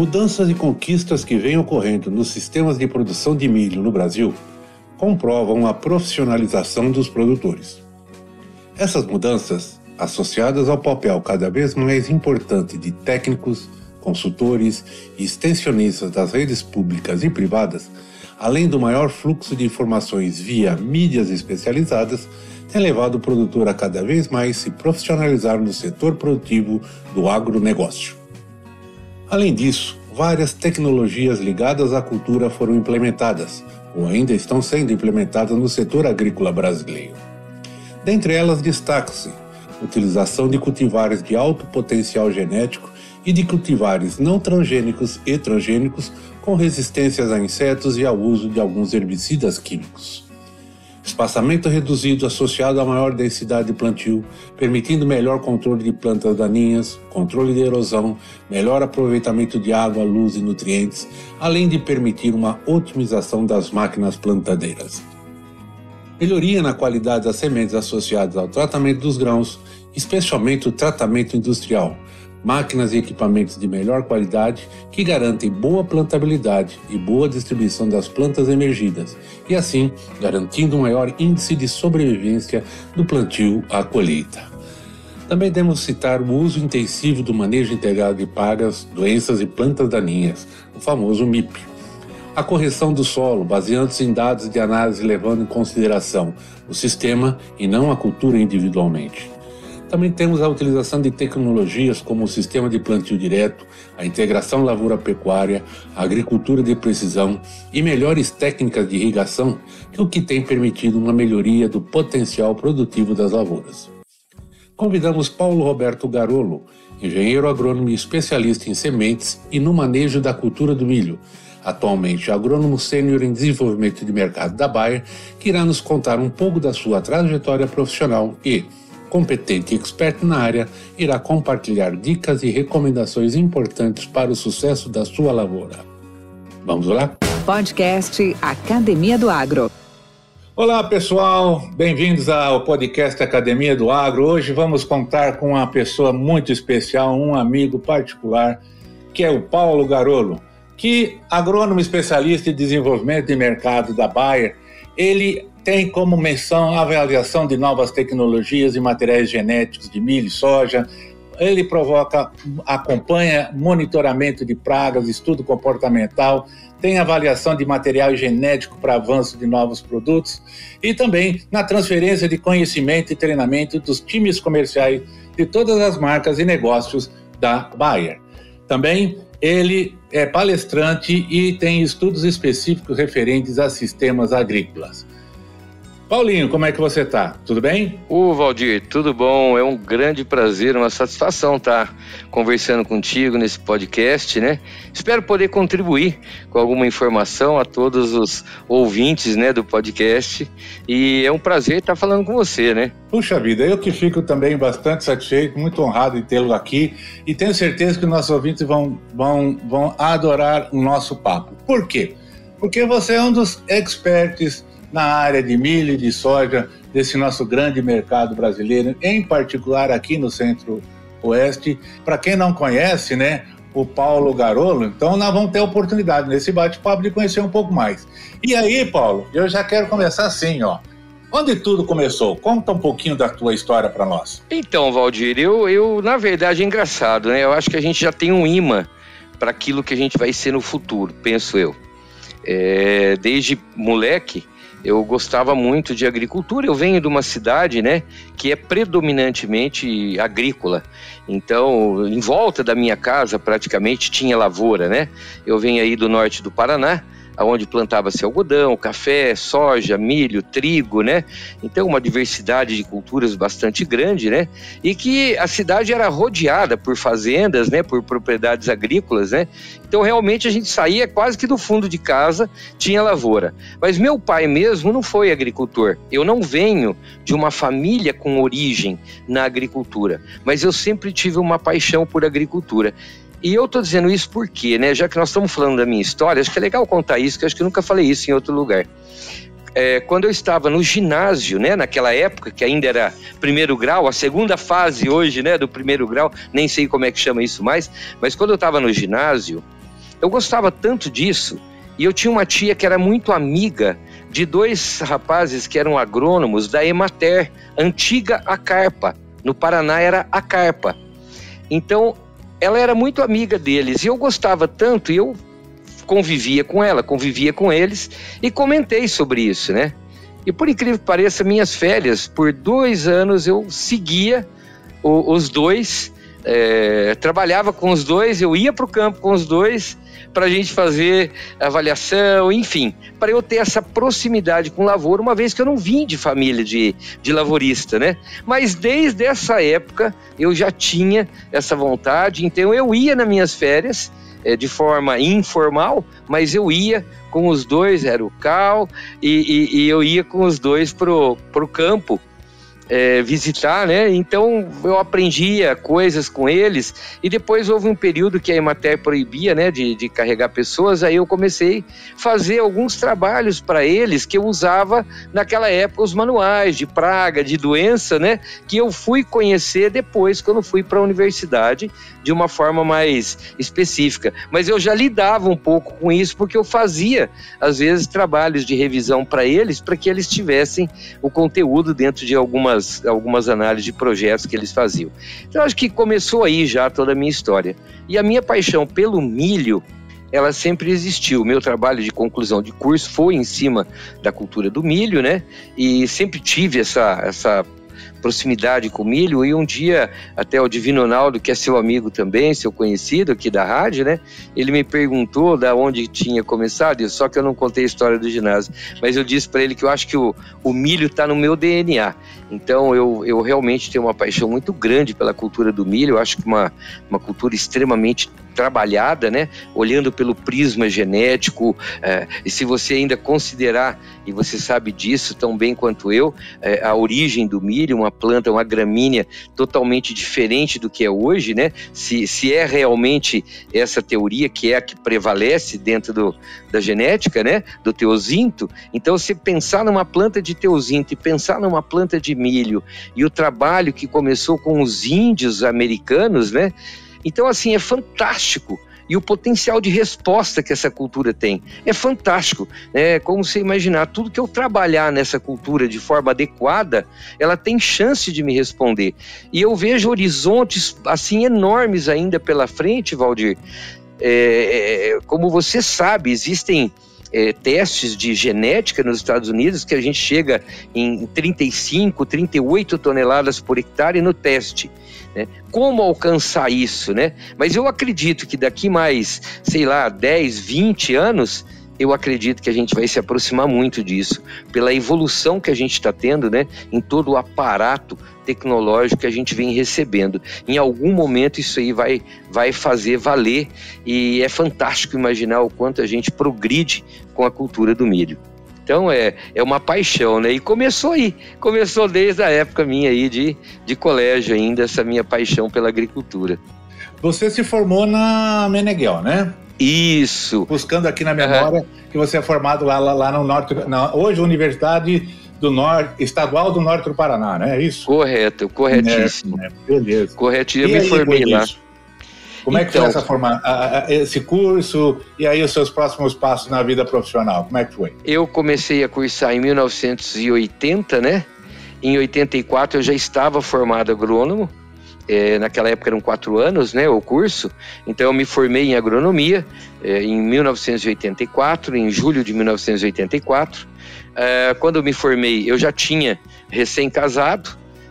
Mudanças e conquistas que vêm ocorrendo nos sistemas de produção de milho no Brasil comprovam a profissionalização dos produtores. Essas mudanças, associadas ao papel cada vez mais importante de técnicos, consultores e extensionistas das redes públicas e privadas, além do maior fluxo de informações via mídias especializadas, tem levado o produtor a cada vez mais se profissionalizar no setor produtivo do agronegócio. Além disso, várias tecnologias ligadas à cultura foram implementadas, ou ainda estão sendo implementadas no setor agrícola brasileiro. Dentre elas, destaca-se utilização de cultivares de alto potencial genético e de cultivares não transgênicos e transgênicos com resistências a insetos e ao uso de alguns herbicidas químicos espaçamento reduzido associado a maior densidade de plantio, permitindo melhor controle de plantas daninhas, controle de erosão, melhor aproveitamento de água, luz e nutrientes, além de permitir uma otimização das máquinas plantadeiras. Melhoria na qualidade das sementes associadas ao tratamento dos grãos, especialmente o tratamento industrial, máquinas e equipamentos de melhor qualidade que garantem boa plantabilidade e boa distribuição das plantas emergidas, e assim garantindo um maior índice de sobrevivência do plantio à colheita. Também devemos citar o uso intensivo do manejo integrado de pragas, doenças e plantas daninhas, o famoso MIP. A correção do solo, baseando-se em dados de análise levando em consideração o sistema e não a cultura individualmente também temos a utilização de tecnologias como o sistema de plantio direto, a integração lavoura-pecuária, a agricultura de precisão e melhores técnicas de irrigação, que é o que tem permitido uma melhoria do potencial produtivo das lavouras. Convidamos Paulo Roberto Garolo, engenheiro agrônomo e especialista em sementes e no manejo da cultura do milho, atualmente agrônomo sênior em desenvolvimento de mercado da Bayer, que irá nos contar um pouco da sua trajetória profissional e, competente e expert na área, irá compartilhar dicas e recomendações importantes para o sucesso da sua lavoura. Vamos lá? Podcast Academia do Agro. Olá pessoal, bem-vindos ao podcast Academia do Agro. Hoje vamos contar com uma pessoa muito especial, um amigo particular, que é o Paulo Garolo, que agrônomo especialista em desenvolvimento de mercado da Bayer. Ele tem como menção a avaliação de novas tecnologias e materiais genéticos de milho e soja. Ele provoca, acompanha monitoramento de pragas, estudo comportamental, tem avaliação de material genético para avanço de novos produtos e também na transferência de conhecimento e treinamento dos times comerciais de todas as marcas e negócios da Bayer. Também ele é palestrante e tem estudos específicos referentes a sistemas agrícolas. Paulinho, como é que você tá? Tudo bem? Ô, Valdir, tudo bom? É um grande prazer, uma satisfação estar tá conversando contigo nesse podcast, né? Espero poder contribuir com alguma informação a todos os ouvintes, né, do podcast. E é um prazer estar falando com você, né? Puxa vida, eu que fico também bastante satisfeito, muito honrado em tê-lo aqui e tenho certeza que os nossos ouvintes vão, vão, vão adorar o nosso papo. Por quê? Porque você é um dos experts na área de milho e de soja desse nosso grande mercado brasileiro, em particular aqui no Centro-Oeste. Para quem não conhece, né, o Paulo Garolo, então nós vamos ter a oportunidade nesse bate-papo de conhecer um pouco mais. E aí, Paulo, eu já quero começar assim, ó. Onde tudo começou? Conta um pouquinho da tua história para nós. Então, Valdir, eu, eu, na verdade, é engraçado, né? Eu acho que a gente já tem um imã para aquilo que a gente vai ser no futuro, penso eu. É, desde moleque, eu gostava muito de agricultura. Eu venho de uma cidade, né, que é predominantemente agrícola. Então, em volta da minha casa, praticamente tinha lavoura, né? Eu venho aí do norte do Paraná onde plantava-se algodão, café, soja, milho, trigo, né? Então, uma diversidade de culturas bastante grande, né? E que a cidade era rodeada por fazendas, né? Por propriedades agrícolas, né? Então, realmente, a gente saía quase que do fundo de casa, tinha lavoura. Mas meu pai mesmo não foi agricultor. Eu não venho de uma família com origem na agricultura, mas eu sempre tive uma paixão por agricultura. E eu estou dizendo isso porque, né, já que nós estamos falando da minha história, acho que é legal contar isso, que acho que eu nunca falei isso em outro lugar. É, quando eu estava no ginásio, né, naquela época que ainda era primeiro grau, a segunda fase hoje, né, do primeiro grau, nem sei como é que chama isso mais, mas quando eu estava no ginásio, eu gostava tanto disso e eu tinha uma tia que era muito amiga de dois rapazes que eram agrônomos da Emater, antiga Acarpa. No Paraná era Acarpa. Então ela era muito amiga deles e eu gostava tanto e eu convivia com ela, convivia com eles e comentei sobre isso, né? E por incrível que pareça, minhas férias, por dois anos eu seguia o, os dois, é, trabalhava com os dois, eu ia para o campo com os dois para a gente fazer avaliação, enfim, para eu ter essa proximidade com lavoura, uma vez que eu não vim de família de, de lavorista, né? Mas desde essa época eu já tinha essa vontade, então eu ia nas minhas férias é, de forma informal, mas eu ia com os dois, era o Cal, e, e, e eu ia com os dois pro, pro campo é, visitar, né? Então eu aprendia coisas com eles e depois houve um período que a Emater proibia, né, de, de carregar pessoas. Aí eu comecei a fazer alguns trabalhos para eles que eu usava naquela época os manuais de praga, de doença, né? Que eu fui conhecer depois quando fui para a universidade de uma forma mais específica. Mas eu já lidava um pouco com isso porque eu fazia às vezes trabalhos de revisão para eles para que eles tivessem o conteúdo dentro de algumas algumas, algumas análises de projetos que eles faziam. Então, acho que começou aí já toda a minha história. E a minha paixão pelo milho, ela sempre existiu. O meu trabalho de conclusão de curso foi em cima da cultura do milho, né? E sempre tive essa, essa proximidade com o milho e um dia até o Divino Ronaldo, que é seu amigo também, seu conhecido aqui da rádio, né? Ele me perguntou da onde tinha começado, só que eu não contei a história do ginásio, mas eu disse para ele que eu acho que o, o milho está no meu DNA. Então eu, eu realmente tenho uma paixão muito grande pela cultura do milho, eu acho que uma, uma cultura extremamente trabalhada, né? Olhando pelo prisma genético, é, e se você ainda considerar, e você sabe disso tão bem quanto eu, é, a origem do milho, uma planta, uma gramínea totalmente diferente do que é hoje, né? Se, se é realmente essa teoria que é a que prevalece dentro do, da genética, né? Do teozinto, então se pensar numa planta de teozinto e pensar numa planta de milho e o trabalho que começou com os índios americanos, né? Então, assim, é fantástico e o potencial de resposta que essa cultura tem. É fantástico. É como você imaginar, tudo que eu trabalhar nessa cultura de forma adequada, ela tem chance de me responder. E eu vejo horizontes assim enormes ainda pela frente, Valdir. É, é como você sabe, existem é, testes de genética nos Estados Unidos que a gente chega em 35, 38 toneladas por hectare no teste. Né? Como alcançar isso? Né? Mas eu acredito que daqui mais, sei lá, 10, 20 anos, eu acredito que a gente vai se aproximar muito disso, pela evolução que a gente está tendo né, em todo o aparato tecnológico que a gente vem recebendo. Em algum momento isso aí vai, vai fazer valer e é fantástico imaginar o quanto a gente progride com a cultura do milho. Então é, é uma paixão, né? E começou aí, começou desde a época minha aí de, de colégio ainda, essa minha paixão pela agricultura. Você se formou na Meneghel, né? Isso. Buscando aqui na memória uhum. que você é formado lá, lá, lá no norte, na, hoje Universidade do Norte, Estadual do Norte do Paraná, né? É isso? Correto, corretíssimo. É, é, beleza. Corretíssimo, eu me formei lá. Como é que foi então essa forma, esse curso e aí os seus próximos passos na vida profissional? Como é que foi? Eu comecei a cursar em 1980, né? Em 84 eu já estava formado agrônomo. É, naquela época eram quatro anos, né, o curso. Então eu me formei em agronomia é, em 1984, em julho de 1984. É, quando eu me formei, eu já tinha recém-casado,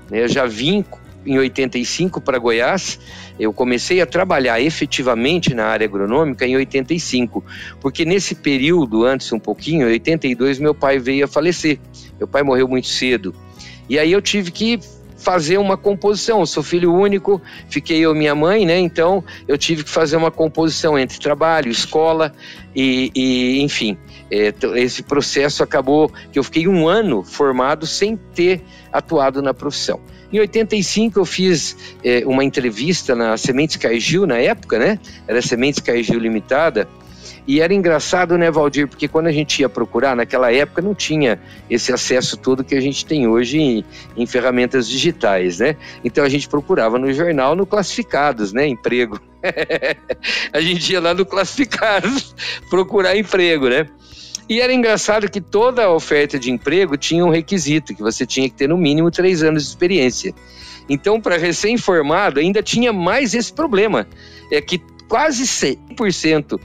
né, eu já vim em 85 para Goiás. Eu comecei a trabalhar efetivamente na área agronômica em 85, porque nesse período, antes um pouquinho, em 82, meu pai veio a falecer. Meu pai morreu muito cedo. E aí eu tive que fazer uma composição. Eu sou filho único, fiquei eu e minha mãe, né? Então eu tive que fazer uma composição entre trabalho, escola e, e enfim. É, esse processo acabou que eu fiquei um ano formado sem ter atuado na profissão. Em 85 eu fiz é, uma entrevista na Sementes Caigil na época, né? Era Sementes Caigil Limitada. E era engraçado, né, Valdir? Porque quando a gente ia procurar, naquela época não tinha esse acesso todo que a gente tem hoje em, em ferramentas digitais, né? Então a gente procurava no jornal, no classificados, né? Emprego. a gente ia lá no classificados procurar emprego, né? E era engraçado que toda oferta de emprego tinha um requisito, que você tinha que ter no mínimo três anos de experiência. Então, para recém-formado, ainda tinha mais esse problema. É que quase 100%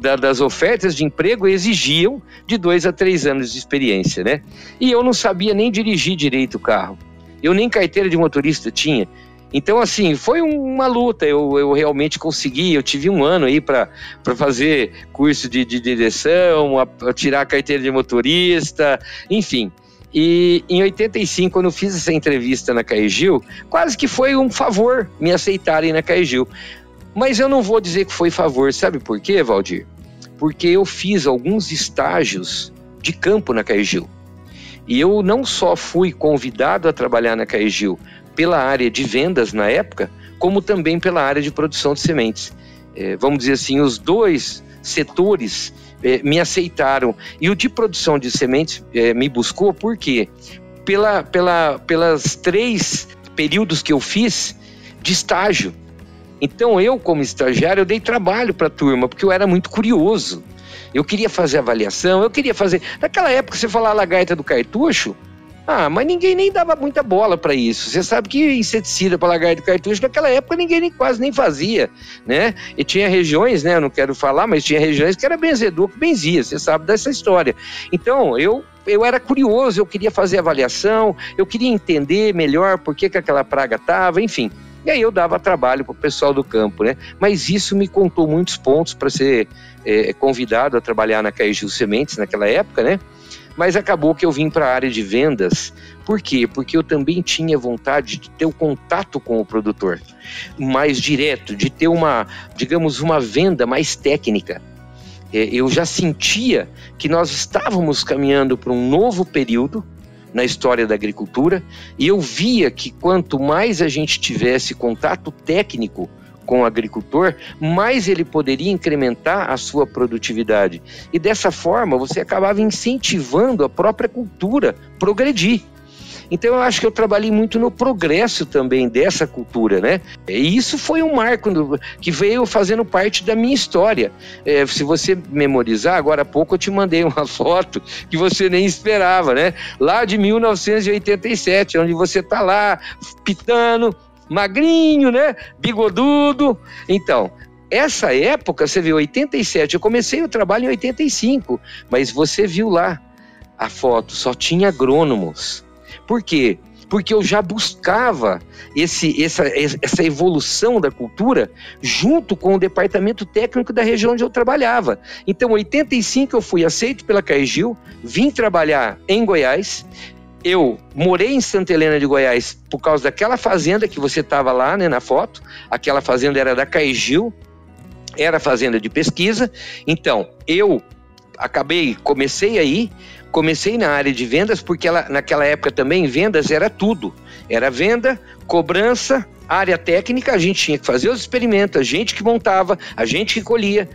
da, das ofertas de emprego exigiam de dois a três anos de experiência, né? E eu não sabia nem dirigir direito o carro. Eu nem carteira de motorista tinha. Então, assim, foi uma luta. Eu, eu realmente consegui. Eu tive um ano aí para fazer curso de, de direção, a, a tirar a carteira de motorista, enfim. E em 85, quando eu fiz essa entrevista na Caegil, quase que foi um favor me aceitarem na Caegil. Mas eu não vou dizer que foi favor, sabe por quê, Valdir? Porque eu fiz alguns estágios de campo na Caegil. E eu não só fui convidado a trabalhar na Caegil, pela área de vendas na época, como também pela área de produção de sementes. É, vamos dizer assim, os dois setores é, me aceitaram. E o de produção de sementes é, me buscou por quê? Pela, pela, pelas três períodos que eu fiz de estágio. Então eu, como estagiário, eu dei trabalho para a turma, porque eu era muito curioso. Eu queria fazer avaliação, eu queria fazer. Naquela época, você falar lagarta do cartucho, ah, mas ninguém nem dava muita bola para isso. Você sabe que inseticida para lagarto de cartucho naquela época ninguém nem, quase nem fazia, né? E tinha regiões, né? Eu não quero falar, mas tinha regiões que era benzedor que benzia. Você sabe dessa história. Então eu eu era curioso, eu queria fazer avaliação, eu queria entender melhor por que, que aquela praga estava, enfim. E aí eu dava trabalho para o pessoal do campo, né? Mas isso me contou muitos pontos para ser é, convidado a trabalhar na Caegil Sementes naquela época, né? Mas acabou que eu vim para a área de vendas. Por quê? Porque eu também tinha vontade de ter o contato com o produtor mais direto, de ter uma, digamos, uma venda mais técnica. É, eu já sentia que nós estávamos caminhando para um novo período na história da agricultura e eu via que quanto mais a gente tivesse contato técnico com o agricultor, mais ele poderia incrementar a sua produtividade. E dessa forma, você acabava incentivando a própria cultura progredir. Então eu acho que eu trabalhei muito no progresso também dessa cultura, né? E isso foi um marco que veio fazendo parte da minha história. É, se você memorizar, agora há pouco eu te mandei uma foto que você nem esperava, né? Lá de 1987, onde você está lá pitando, magrinho, né? Bigodudo. Então, essa época, você viu, 87, eu comecei o trabalho em 85, mas você viu lá a foto, só tinha agrônomos. Por quê? Porque eu já buscava esse, essa, essa evolução da cultura junto com o departamento técnico da região onde eu trabalhava. Então, em 85 eu fui aceito pela Caegil, vim trabalhar em Goiás, eu morei em Santa Helena de Goiás por causa daquela fazenda que você estava lá, né, na foto. Aquela fazenda era da Caigil, era fazenda de pesquisa. Então, eu acabei, comecei aí, comecei na área de vendas, porque ela, naquela época também vendas era tudo. Era venda, cobrança, área técnica, a gente tinha que fazer os experimentos, a gente que montava, a gente que colhia,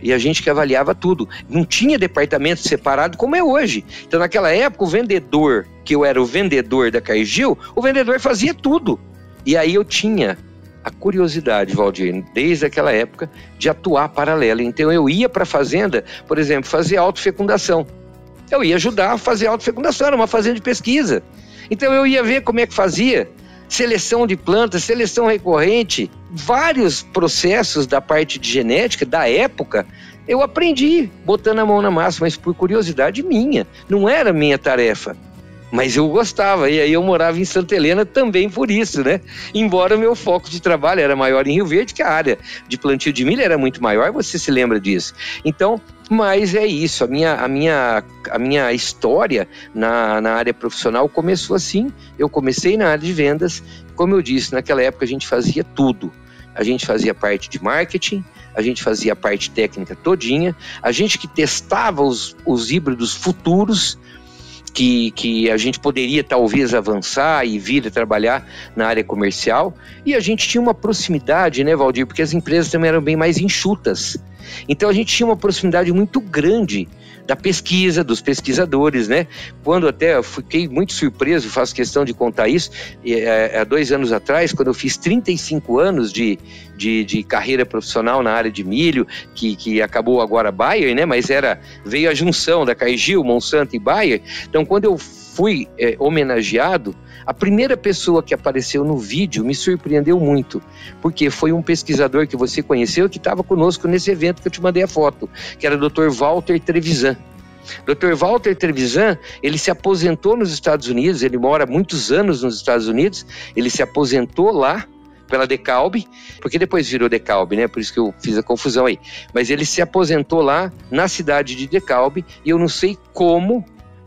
e a gente que avaliava tudo. Não tinha departamento separado como é hoje. Então, naquela época, o vendedor, que eu era o vendedor da Caigil, o vendedor fazia tudo. E aí eu tinha a curiosidade, Valdir, desde aquela época, de atuar paralela. Então eu ia para a fazenda, por exemplo, fazer autofecundação. Eu ia ajudar a fazer autofecundação, era uma fazenda de pesquisa. Então eu ia ver como é que fazia seleção de plantas, seleção recorrente, vários processos da parte de genética da época, eu aprendi botando a mão na massa, mas por curiosidade minha, não era minha tarefa. Mas eu gostava, e aí eu morava em Santa Helena também por isso, né? Embora o meu foco de trabalho era maior em Rio Verde, que a área de plantio de milho era muito maior, você se lembra disso. Então, mas é isso, a minha, a minha, a minha história na, na área profissional começou assim. Eu comecei na área de vendas, como eu disse, naquela época a gente fazia tudo. A gente fazia parte de marketing, a gente fazia parte técnica todinha, a gente que testava os, os híbridos futuros, que, que a gente poderia talvez avançar e vir trabalhar na área comercial. E a gente tinha uma proximidade, né, Valdir? Porque as empresas também eram bem mais enxutas. Então a gente tinha uma proximidade muito grande da pesquisa, dos pesquisadores, né? Quando até fiquei muito surpreso, faço questão de contar isso, é, há dois anos atrás, quando eu fiz 35 anos de, de, de carreira profissional na área de milho, que, que acabou agora Bayer, né? Mas era veio a junção da Cargill, Monsanto e Bayer. Então, quando eu fui é, homenageado, a primeira pessoa que apareceu no vídeo me surpreendeu muito, porque foi um pesquisador que você conheceu que estava conosco nesse evento que eu te mandei a foto, que era o Dr. Walter Trevisan. Dr. Walter Trevisan, ele se aposentou nos Estados Unidos, ele mora muitos anos nos Estados Unidos, ele se aposentou lá pela Decalb, porque depois virou Decalb, né? Por isso que eu fiz a confusão aí. Mas ele se aposentou lá na cidade de Decalb e eu não sei como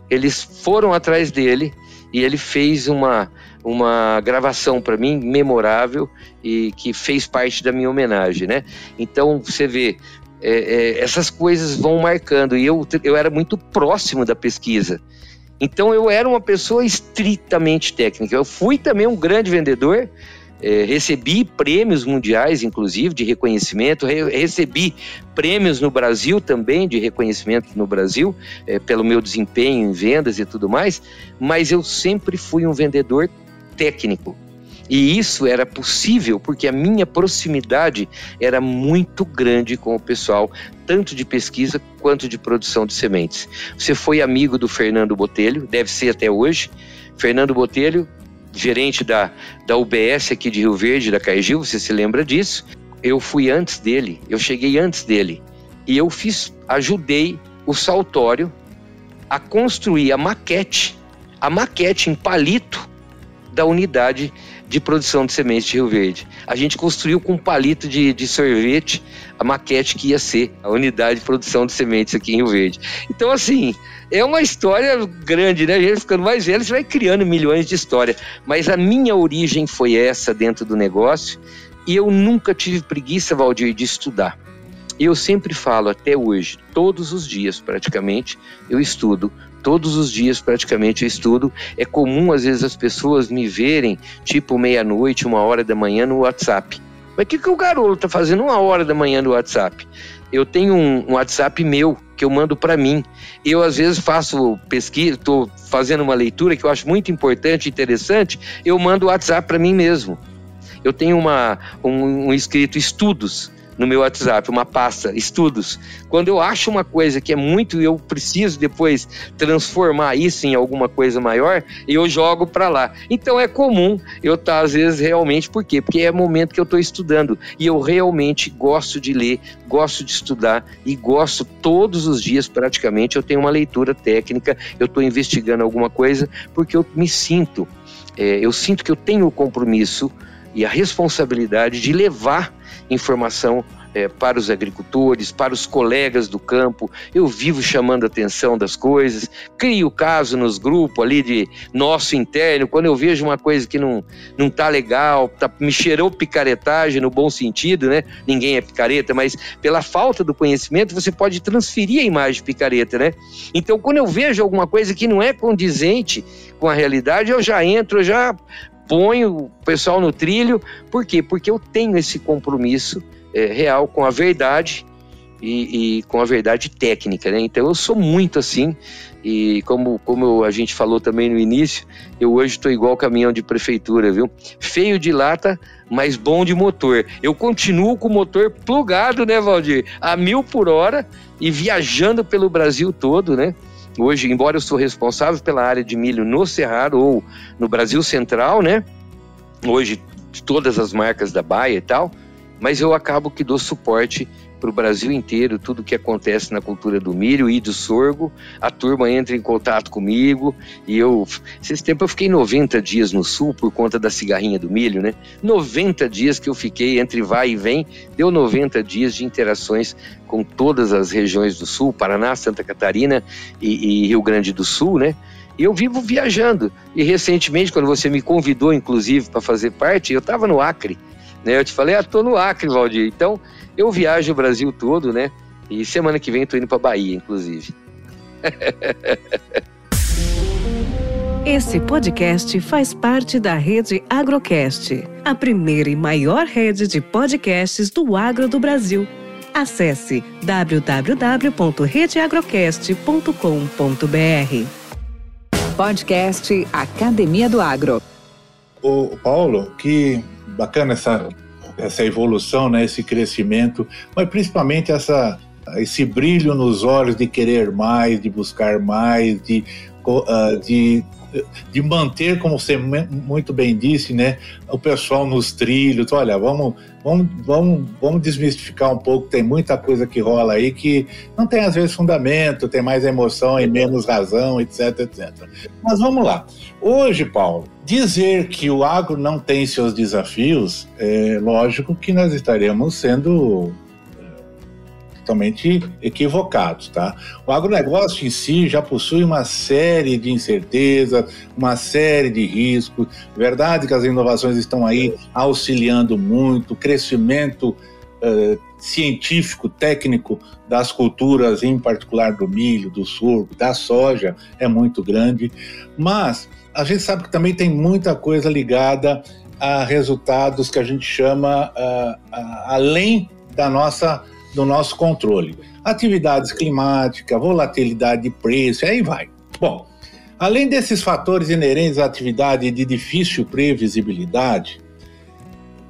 eles foram atrás dele e ele fez uma, uma gravação para mim memorável e que fez parte da minha homenagem, né? Então você vê é, é, essas coisas vão marcando e eu, eu era muito próximo da pesquisa. Então eu era uma pessoa estritamente técnica. Eu fui também um grande vendedor, é, recebi prêmios mundiais, inclusive, de reconhecimento, re recebi prêmios no Brasil também, de reconhecimento no Brasil, é, pelo meu desempenho em vendas e tudo mais, mas eu sempre fui um vendedor técnico. E isso era possível porque a minha proximidade era muito grande com o pessoal, tanto de pesquisa quanto de produção de sementes. Você foi amigo do Fernando Botelho, deve ser até hoje. Fernando Botelho gerente da, da UBS aqui de Rio Verde, da Caigil, você se lembra disso? Eu fui antes dele, eu cheguei antes dele. E eu fiz, ajudei o Saltório a construir a maquete, a maquete em palito da unidade de produção de sementes de Rio Verde. A gente construiu com um palito de, de sorvete a maquete que ia ser a unidade de produção de sementes aqui em Rio Verde. Então, assim, é uma história grande, né? A gente ficando mais velho, você vai criando milhões de histórias. Mas a minha origem foi essa dentro do negócio e eu nunca tive preguiça, Valdir, de estudar. Eu sempre falo, até hoje, todos os dias praticamente, eu estudo todos os dias praticamente eu estudo. É comum às vezes as pessoas me verem tipo meia-noite, uma hora da manhã no WhatsApp. Mas o que, que o garoto está fazendo uma hora da manhã no WhatsApp? Eu tenho um, um WhatsApp meu que eu mando para mim. Eu às vezes faço pesquisa, estou fazendo uma leitura que eu acho muito importante interessante, eu mando o WhatsApp para mim mesmo. Eu tenho uma, um, um escrito estudos no meu WhatsApp, uma pasta, estudos. Quando eu acho uma coisa que é muito e eu preciso depois transformar isso em alguma coisa maior, eu jogo para lá. Então é comum eu estar tá, às vezes realmente, por quê? Porque é momento que eu estou estudando e eu realmente gosto de ler, gosto de estudar e gosto todos os dias praticamente eu tenho uma leitura técnica, eu estou investigando alguma coisa porque eu me sinto, é, eu sinto que eu tenho o compromisso e a responsabilidade de levar informação é, para os agricultores, para os colegas do campo. Eu vivo chamando a atenção das coisas, crio caso nos grupos ali de nosso interno, quando eu vejo uma coisa que não, não tá legal, tá, me cheirou picaretagem no bom sentido, né? Ninguém é picareta, mas pela falta do conhecimento você pode transferir a imagem de picareta, né? Então, quando eu vejo alguma coisa que não é condizente com a realidade, eu já entro, eu já ponho o pessoal no trilho. Por quê? Porque eu tenho esse compromisso é, real com a verdade e, e, com a verdade técnica, né? Então eu sou muito assim e como, como a gente falou também no início, eu hoje estou igual caminhão de prefeitura, viu? Feio de lata, mas bom de motor. Eu continuo com o motor plugado, né, Valdir? A mil por hora e viajando pelo Brasil todo, né? Hoje, embora eu sou responsável pela área de milho no Cerrado ou no Brasil Central, né? Hoje, todas as marcas da Baia e tal, mas eu acabo que dou suporte para o Brasil inteiro tudo que acontece na cultura do milho e do sorgo. A turma entra em contato comigo e eu. Esse tempo eu fiquei 90 dias no sul por conta da cigarrinha do milho, né? 90 dias que eu fiquei entre vai e vem, deu 90 dias de interações com todas as regiões do sul, Paraná, Santa Catarina e, e Rio Grande do Sul, né? E eu vivo viajando. E recentemente, quando você me convidou, inclusive, para fazer parte, eu estava no Acre. Né? Eu te falei, ah, tô no Acre, Valdir. Então, eu viajo o Brasil todo, né? E semana que vem tô indo para Bahia, inclusive. Esse podcast faz parte da rede Agrocast, a primeira e maior rede de podcasts do agro do Brasil. Acesse www.redeagrocast.com.br. Podcast Academia do Agro. O Paulo, que bacana essa essa evolução, né, esse crescimento, mas principalmente essa, esse brilho nos olhos de querer mais, de buscar mais, de, uh, de, de manter, como você muito bem disse, né, o pessoal nos trilhos. Olha, vamos, vamos, vamos, vamos desmistificar um pouco. Tem muita coisa que rola aí que não tem às vezes fundamento, tem mais emoção e menos razão, etc, etc. Mas vamos lá. Hoje, Paulo, dizer que o agro não tem seus desafios, é lógico que nós estaremos sendo é, totalmente equivocados, tá? O agronegócio em si já possui uma série de incertezas, uma série de riscos. Verdade que as inovações estão aí auxiliando muito, o crescimento uh, científico, técnico das culturas, em particular do milho, do sorgo, da soja, é muito grande, mas a gente sabe que também tem muita coisa ligada a resultados que a gente chama uh, uh, além da nossa, do nosso controle. Atividades climáticas, volatilidade de preço, aí vai. Bom, além desses fatores inerentes à atividade de difícil previsibilidade,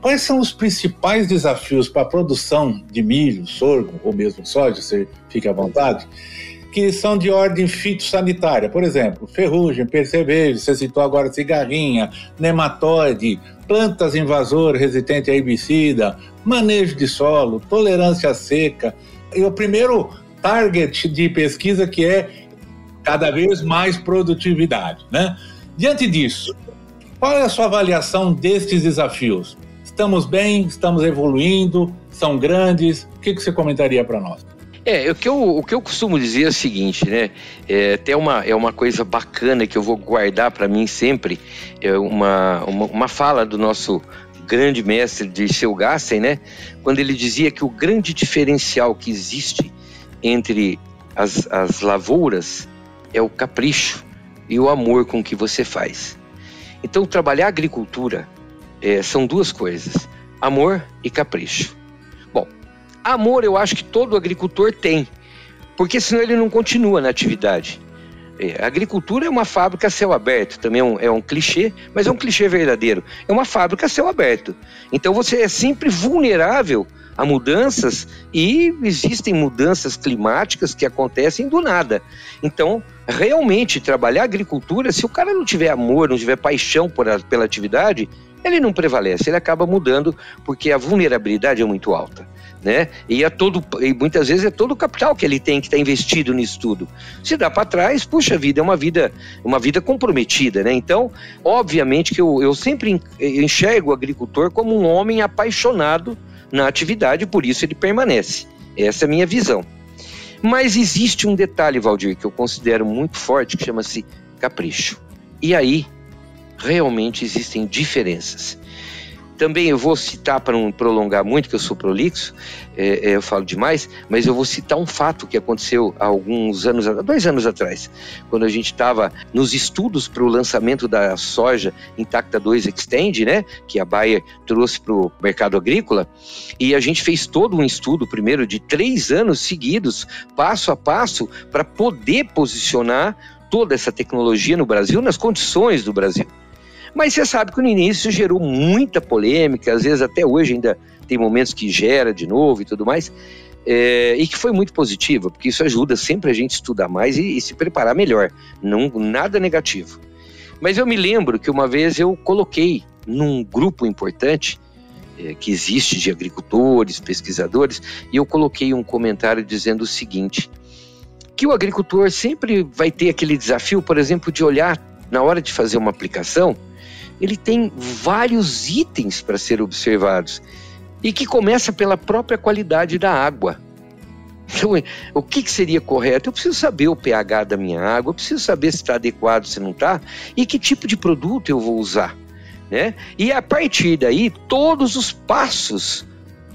quais são os principais desafios para a produção de milho, sorgo ou mesmo soja, você fique à vontade, que são de ordem fitossanitária. Por exemplo, ferrugem, percevejo, você citou agora cigarrinha, nematóide, plantas invasoras resistentes a herbicida, manejo de solo, tolerância seca. E o primeiro target de pesquisa que é cada vez mais produtividade, né? Diante disso, qual é a sua avaliação destes desafios? Estamos bem? Estamos evoluindo? São grandes? O que, que você comentaria para nós? É, o que, eu, o que eu costumo dizer é o seguinte, né? É, até uma, é uma coisa bacana que eu vou guardar para mim sempre, é uma, uma, uma, fala do nosso grande mestre de Seu Gassen, né? Quando ele dizia que o grande diferencial que existe entre as, as lavouras é o capricho e o amor com que você faz. Então, trabalhar agricultura é, são duas coisas: amor e capricho. Amor, eu acho que todo agricultor tem, porque senão ele não continua na atividade. É, agricultura é uma fábrica a céu aberto, também é um, é um, clichê, mas é um clichê verdadeiro. É uma fábrica a céu aberto. Então você é sempre vulnerável a mudanças e existem mudanças climáticas que acontecem do nada. Então, realmente, trabalhar agricultura, se o cara não tiver amor, não tiver paixão por a, pela atividade, ele não prevalece, ele acaba mudando porque a vulnerabilidade é muito alta né? E é todo e muitas vezes é todo o capital que ele tem que estar tá investido nisso tudo. Se dá para trás, puxa vida, é uma vida uma vida comprometida, né? Então, obviamente que eu, eu sempre enxergo o agricultor como um homem apaixonado na atividade, por isso ele permanece. Essa é a minha visão. Mas existe um detalhe, Valdir, que eu considero muito forte, que chama-se capricho. E aí, realmente existem diferenças. Também eu vou citar, para não prolongar muito, que eu sou prolixo, é, é, eu falo demais, mas eu vou citar um fato que aconteceu há alguns anos, dois anos atrás, quando a gente estava nos estudos para o lançamento da soja Intacta 2 Extend, né, que a Bayer trouxe para o mercado agrícola, e a gente fez todo um estudo, primeiro, de três anos seguidos, passo a passo, para poder posicionar toda essa tecnologia no Brasil, nas condições do Brasil. Mas você sabe que no início gerou muita polêmica, às vezes até hoje ainda tem momentos que gera de novo e tudo mais, é, e que foi muito positiva, porque isso ajuda sempre a gente estudar mais e, e se preparar melhor, não nada negativo. Mas eu me lembro que uma vez eu coloquei num grupo importante é, que existe de agricultores, pesquisadores, e eu coloquei um comentário dizendo o seguinte: que o agricultor sempre vai ter aquele desafio, por exemplo, de olhar na hora de fazer uma aplicação ele tem vários itens para ser observados e que começa pela própria qualidade da água. Então, o que, que, seria correto? Eu preciso saber o pH da minha água, eu preciso saber se está adequado, se não está, e que tipo de produto eu vou usar. Né? E a partir daí, todos os passos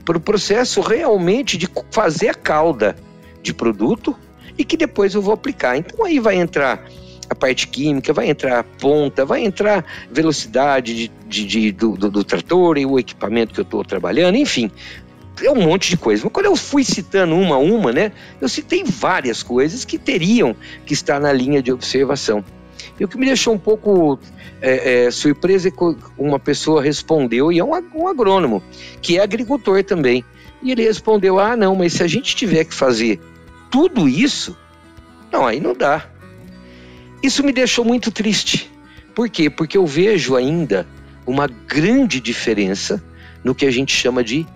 para o processo realmente de fazer a calda de produto e que depois eu vou aplicar. Então aí vai entrar a parte química, vai entrar a ponta, vai entrar velocidade de, de, de do, do, do, trator e o equipamento que eu estou trabalhando, enfim. É um monte de coisa. Mas quando eu fui citando uma a uma, né, eu citei várias coisas que teriam que estar na linha de observação. E o que me deixou um pouco é, é, surpresa é que uma pessoa respondeu, e é um, um agrônomo, que é agricultor também. E ele respondeu: Ah, não, mas se a gente tiver que fazer tudo isso, não, aí não dá. Isso me deixou muito triste. Por quê? Porque eu vejo ainda uma grande diferença no que a gente chama de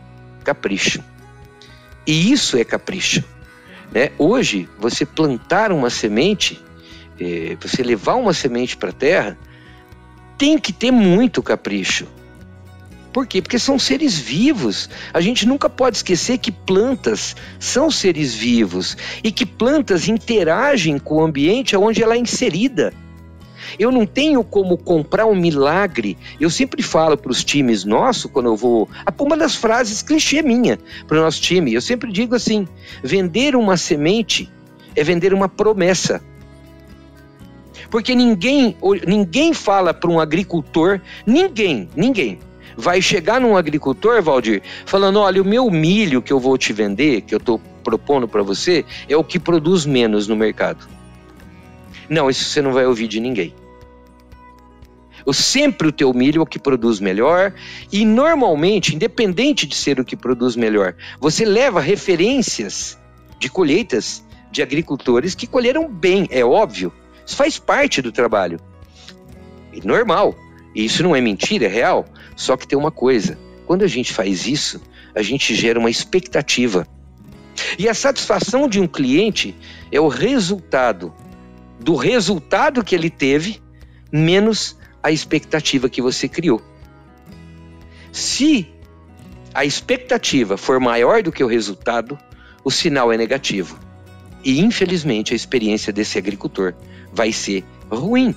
capricho. E isso é capricho. Né? Hoje, você plantar uma semente, é, você levar uma semente para a terra, tem que ter muito capricho. Por quê? Porque são seres vivos. A gente nunca pode esquecer que plantas são seres vivos e que plantas interagem com o ambiente onde ela é inserida. Eu não tenho como comprar um milagre. Eu sempre falo para os times nossos, quando eu vou. Uma das frases clichê minha para o nosso time, eu sempre digo assim: vender uma semente é vender uma promessa. Porque ninguém, ninguém fala para um agricultor, ninguém, ninguém vai chegar num agricultor, Valdir, falando: olha, o meu milho que eu vou te vender, que eu estou propondo para você, é o que produz menos no mercado. Não, isso você não vai ouvir de ninguém. O, sempre o teu milho é o que produz melhor e normalmente, independente de ser o que produz melhor, você leva referências de colheitas de agricultores que colheram bem, é óbvio. Isso faz parte do trabalho. E normal. E isso não é mentira, é real. Só que tem uma coisa: quando a gente faz isso, a gente gera uma expectativa. E a satisfação de um cliente é o resultado do resultado que ele teve menos a expectativa que você criou. Se a expectativa for maior do que o resultado, o sinal é negativo. E infelizmente a experiência desse agricultor vai ser ruim.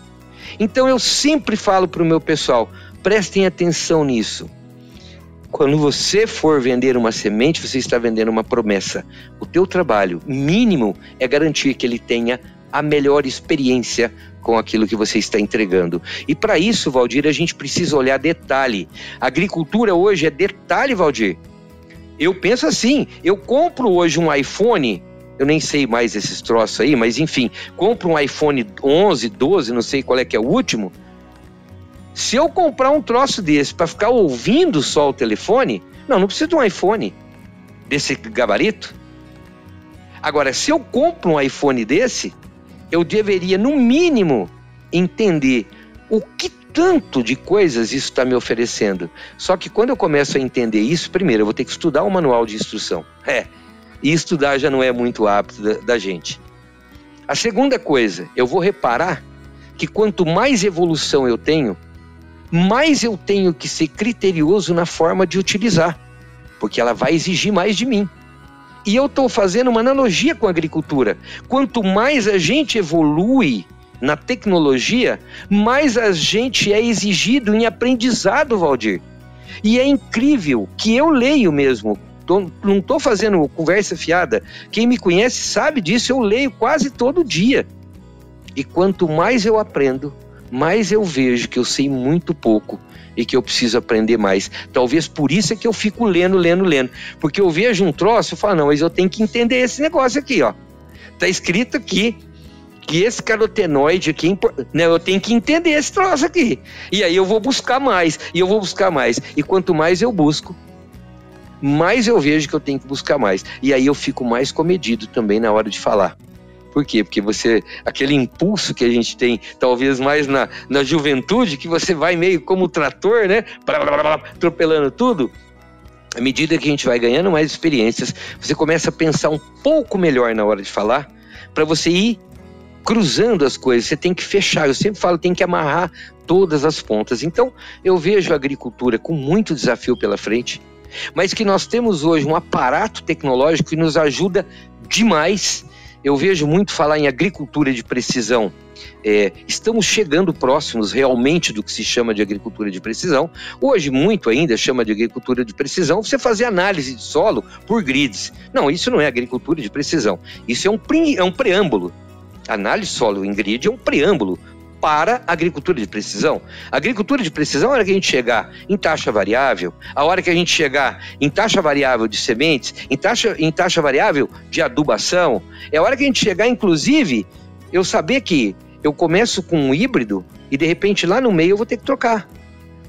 Então eu sempre falo para o meu pessoal: prestem atenção nisso. Quando você for vender uma semente, você está vendendo uma promessa. O teu trabalho mínimo é garantir que ele tenha a melhor experiência com aquilo que você está entregando. E para isso, Valdir, a gente precisa olhar detalhe. Agricultura hoje é detalhe, Valdir. Eu penso assim, eu compro hoje um iPhone, eu nem sei mais esses troços aí, mas enfim, compro um iPhone 11, 12, não sei qual é que é o último, se eu comprar um troço desse para ficar ouvindo só o telefone, não, não preciso de um iPhone desse gabarito. Agora, se eu compro um iPhone desse, eu deveria, no mínimo, entender o que tanto de coisas isso está me oferecendo. Só que quando eu começo a entender isso, primeiro eu vou ter que estudar o manual de instrução. É, e estudar já não é muito apto da, da gente. A segunda coisa, eu vou reparar que quanto mais evolução eu tenho, mais eu tenho que ser criterioso na forma de utilizar, porque ela vai exigir mais de mim. E eu estou fazendo uma analogia com a agricultura. Quanto mais a gente evolui na tecnologia, mais a gente é exigido em aprendizado, Valdir. E é incrível que eu leio mesmo. Tô, não estou fazendo conversa fiada. Quem me conhece sabe disso, eu leio quase todo dia. E quanto mais eu aprendo, mais eu vejo que eu sei muito pouco e que eu preciso aprender mais. Talvez por isso é que eu fico lendo, lendo, lendo. Porque eu vejo um troço e falo, não, mas eu tenho que entender esse negócio aqui, ó. Tá escrito aqui que esse carotenoide aqui, né, eu tenho que entender esse troço aqui. E aí eu vou buscar mais, e eu vou buscar mais. E quanto mais eu busco, mais eu vejo que eu tenho que buscar mais. E aí eu fico mais comedido também na hora de falar. Por quê? Porque você, aquele impulso que a gente tem, talvez mais na, na juventude, que você vai meio como trator, né? Atropelando tudo. À medida que a gente vai ganhando mais experiências, você começa a pensar um pouco melhor na hora de falar, para você ir cruzando as coisas. Você tem que fechar. Eu sempre falo, tem que amarrar todas as pontas. Então, eu vejo a agricultura com muito desafio pela frente, mas que nós temos hoje um aparato tecnológico que nos ajuda demais eu vejo muito falar em agricultura de precisão. É, estamos chegando próximos realmente do que se chama de agricultura de precisão. Hoje, muito ainda chama de agricultura de precisão você fazer análise de solo por grids. Não, isso não é agricultura de precisão. Isso é um, é um preâmbulo. Análise solo em grid é um preâmbulo para a agricultura de precisão. A agricultura de precisão a hora que a gente chegar em taxa variável, a hora que a gente chegar em taxa variável de sementes, em taxa, em taxa variável de adubação, é a hora que a gente chegar, inclusive, eu saber que eu começo com um híbrido e de repente lá no meio eu vou ter que trocar.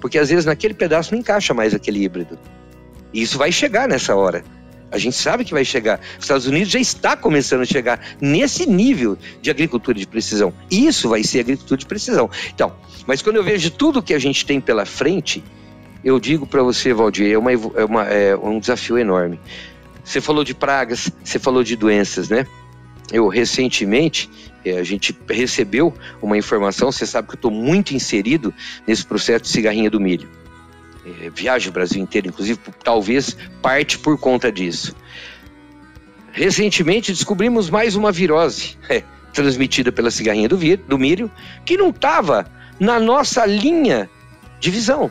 Porque às vezes naquele pedaço não encaixa mais aquele híbrido. E isso vai chegar nessa hora. A gente sabe que vai chegar. Os Estados Unidos já está começando a chegar nesse nível de agricultura de precisão. Isso vai ser agricultura de precisão. Então, mas quando eu vejo tudo que a gente tem pela frente, eu digo para você, Valdir, é, uma, é, uma, é um desafio enorme. Você falou de pragas, você falou de doenças, né? Eu recentemente é, a gente recebeu uma informação. Você sabe que eu estou muito inserido nesse processo de cigarrinha do milho é, viaja o Brasil inteiro, inclusive talvez parte por conta disso. Recentemente descobrimos mais uma virose é, transmitida pela cigarrinha do, do milho que não estava na nossa linha de visão.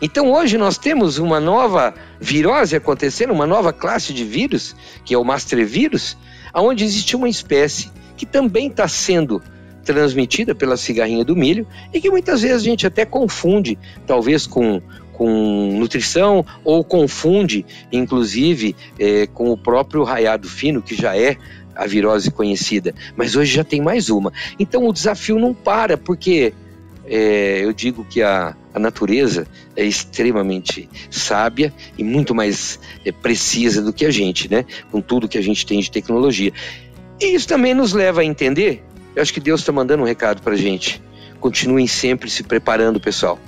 Então hoje nós temos uma nova virose acontecendo, uma nova classe de vírus, que é o mastrevírus, onde existe uma espécie que também está sendo transmitida pela cigarrinha do milho e que muitas vezes a gente até confunde, talvez com, com nutrição ou confunde, inclusive, é, com o próprio raiado fino, que já é a virose conhecida. Mas hoje já tem mais uma. Então o desafio não para, porque é, eu digo que a, a natureza é extremamente sábia e muito mais é, precisa do que a gente, né? Com tudo que a gente tem de tecnologia. E isso também nos leva a entender eu acho que Deus está mandando um recado para gente. Continuem sempre se preparando, pessoal.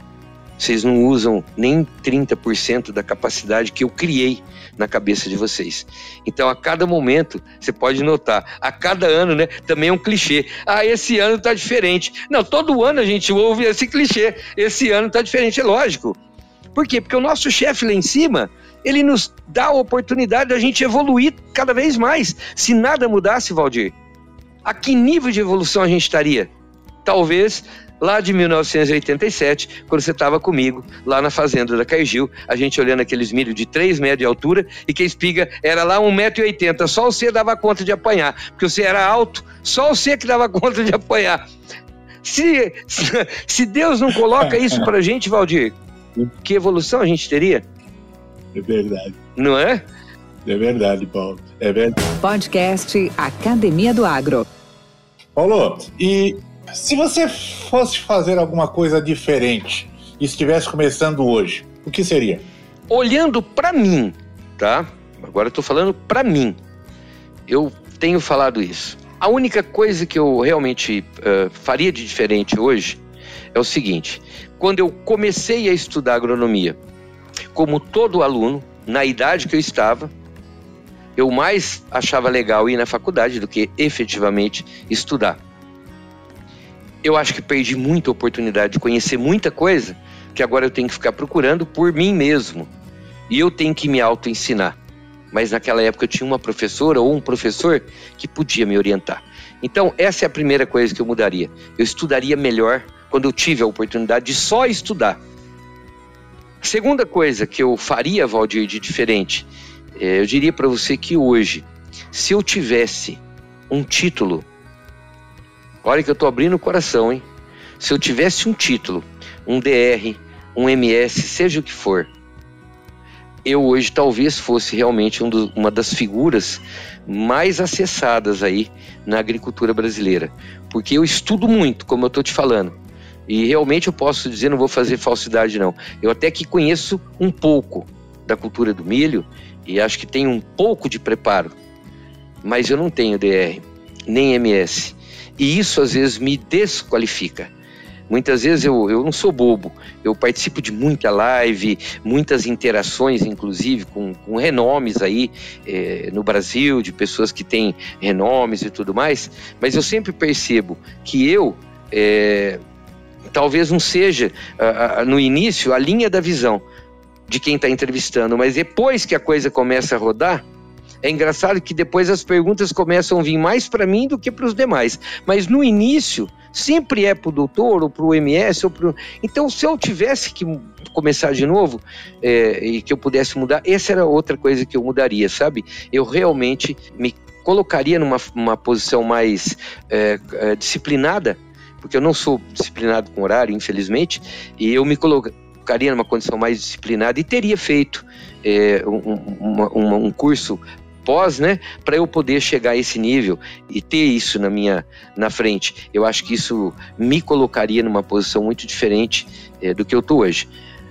Vocês não usam nem 30% da capacidade que eu criei na cabeça de vocês. Então, a cada momento, você pode notar, a cada ano, né, também é um clichê. Ah, esse ano está diferente. Não, todo ano a gente ouve esse clichê. Esse ano está diferente, é lógico. Por quê? Porque o nosso chefe lá em cima, ele nos dá a oportunidade da gente evoluir cada vez mais. Se nada mudasse, Valdir, a que nível de evolução a gente estaria? Talvez lá de 1987, quando você estava comigo, lá na fazenda da Caigil, a gente olhando aqueles milho de 3 metros de altura e que a espiga era lá 1,80m, só você dava conta de apanhar, porque você era alto, só você que dava conta de apanhar. Se, se Deus não coloca isso pra gente, Valdir, que evolução a gente teria? É verdade. Não é? É verdade, Paulo. É verdade. Podcast Academia do Agro. Paulo, e se você fosse fazer alguma coisa diferente e estivesse começando hoje, o que seria? Olhando para mim, tá? Agora eu tô falando para mim. Eu tenho falado isso. A única coisa que eu realmente uh, faria de diferente hoje é o seguinte: quando eu comecei a estudar agronomia, como todo aluno, na idade que eu estava, eu mais achava legal ir na faculdade do que efetivamente estudar. Eu acho que perdi muita oportunidade de conhecer muita coisa que agora eu tenho que ficar procurando por mim mesmo. E eu tenho que me auto-ensinar. Mas naquela época eu tinha uma professora ou um professor que podia me orientar. Então, essa é a primeira coisa que eu mudaria. Eu estudaria melhor quando eu tive a oportunidade de só estudar Segunda coisa que eu faria, Valdir, de diferente, é, eu diria para você que hoje, se eu tivesse um título, olha que eu estou abrindo o coração, hein? Se eu tivesse um título, um DR, um MS, seja o que for, eu hoje talvez fosse realmente um do, uma das figuras mais acessadas aí na agricultura brasileira, porque eu estudo muito, como eu estou te falando, e realmente eu posso dizer, não vou fazer falsidade não, eu até que conheço um pouco da cultura do milho e acho que tenho um pouco de preparo, mas eu não tenho DR, nem MS, e isso às vezes me desqualifica. Muitas vezes eu, eu não sou bobo, eu participo de muita live, muitas interações, inclusive, com, com renomes aí é, no Brasil, de pessoas que têm renomes e tudo mais, mas eu sempre percebo que eu. É, talvez não seja a, a, no início a linha da visão de quem está entrevistando, mas depois que a coisa começa a rodar, é engraçado que depois as perguntas começam a vir mais para mim do que para os demais. Mas no início, sempre é para o doutor ou para o MS. Ou pro... Então, se eu tivesse que começar de novo é, e que eu pudesse mudar, essa era outra coisa que eu mudaria, sabe? Eu realmente me colocaria numa uma posição mais é, é, disciplinada, porque eu não sou disciplinado com horário, infelizmente, e eu me colocaria numa condição mais disciplinada e teria feito é, um, um, um, curso pós, né, para eu poder chegar a esse nível e ter isso na minha na frente. Eu acho que isso me colocaria numa posição muito diferente é, do que eu tô hoje.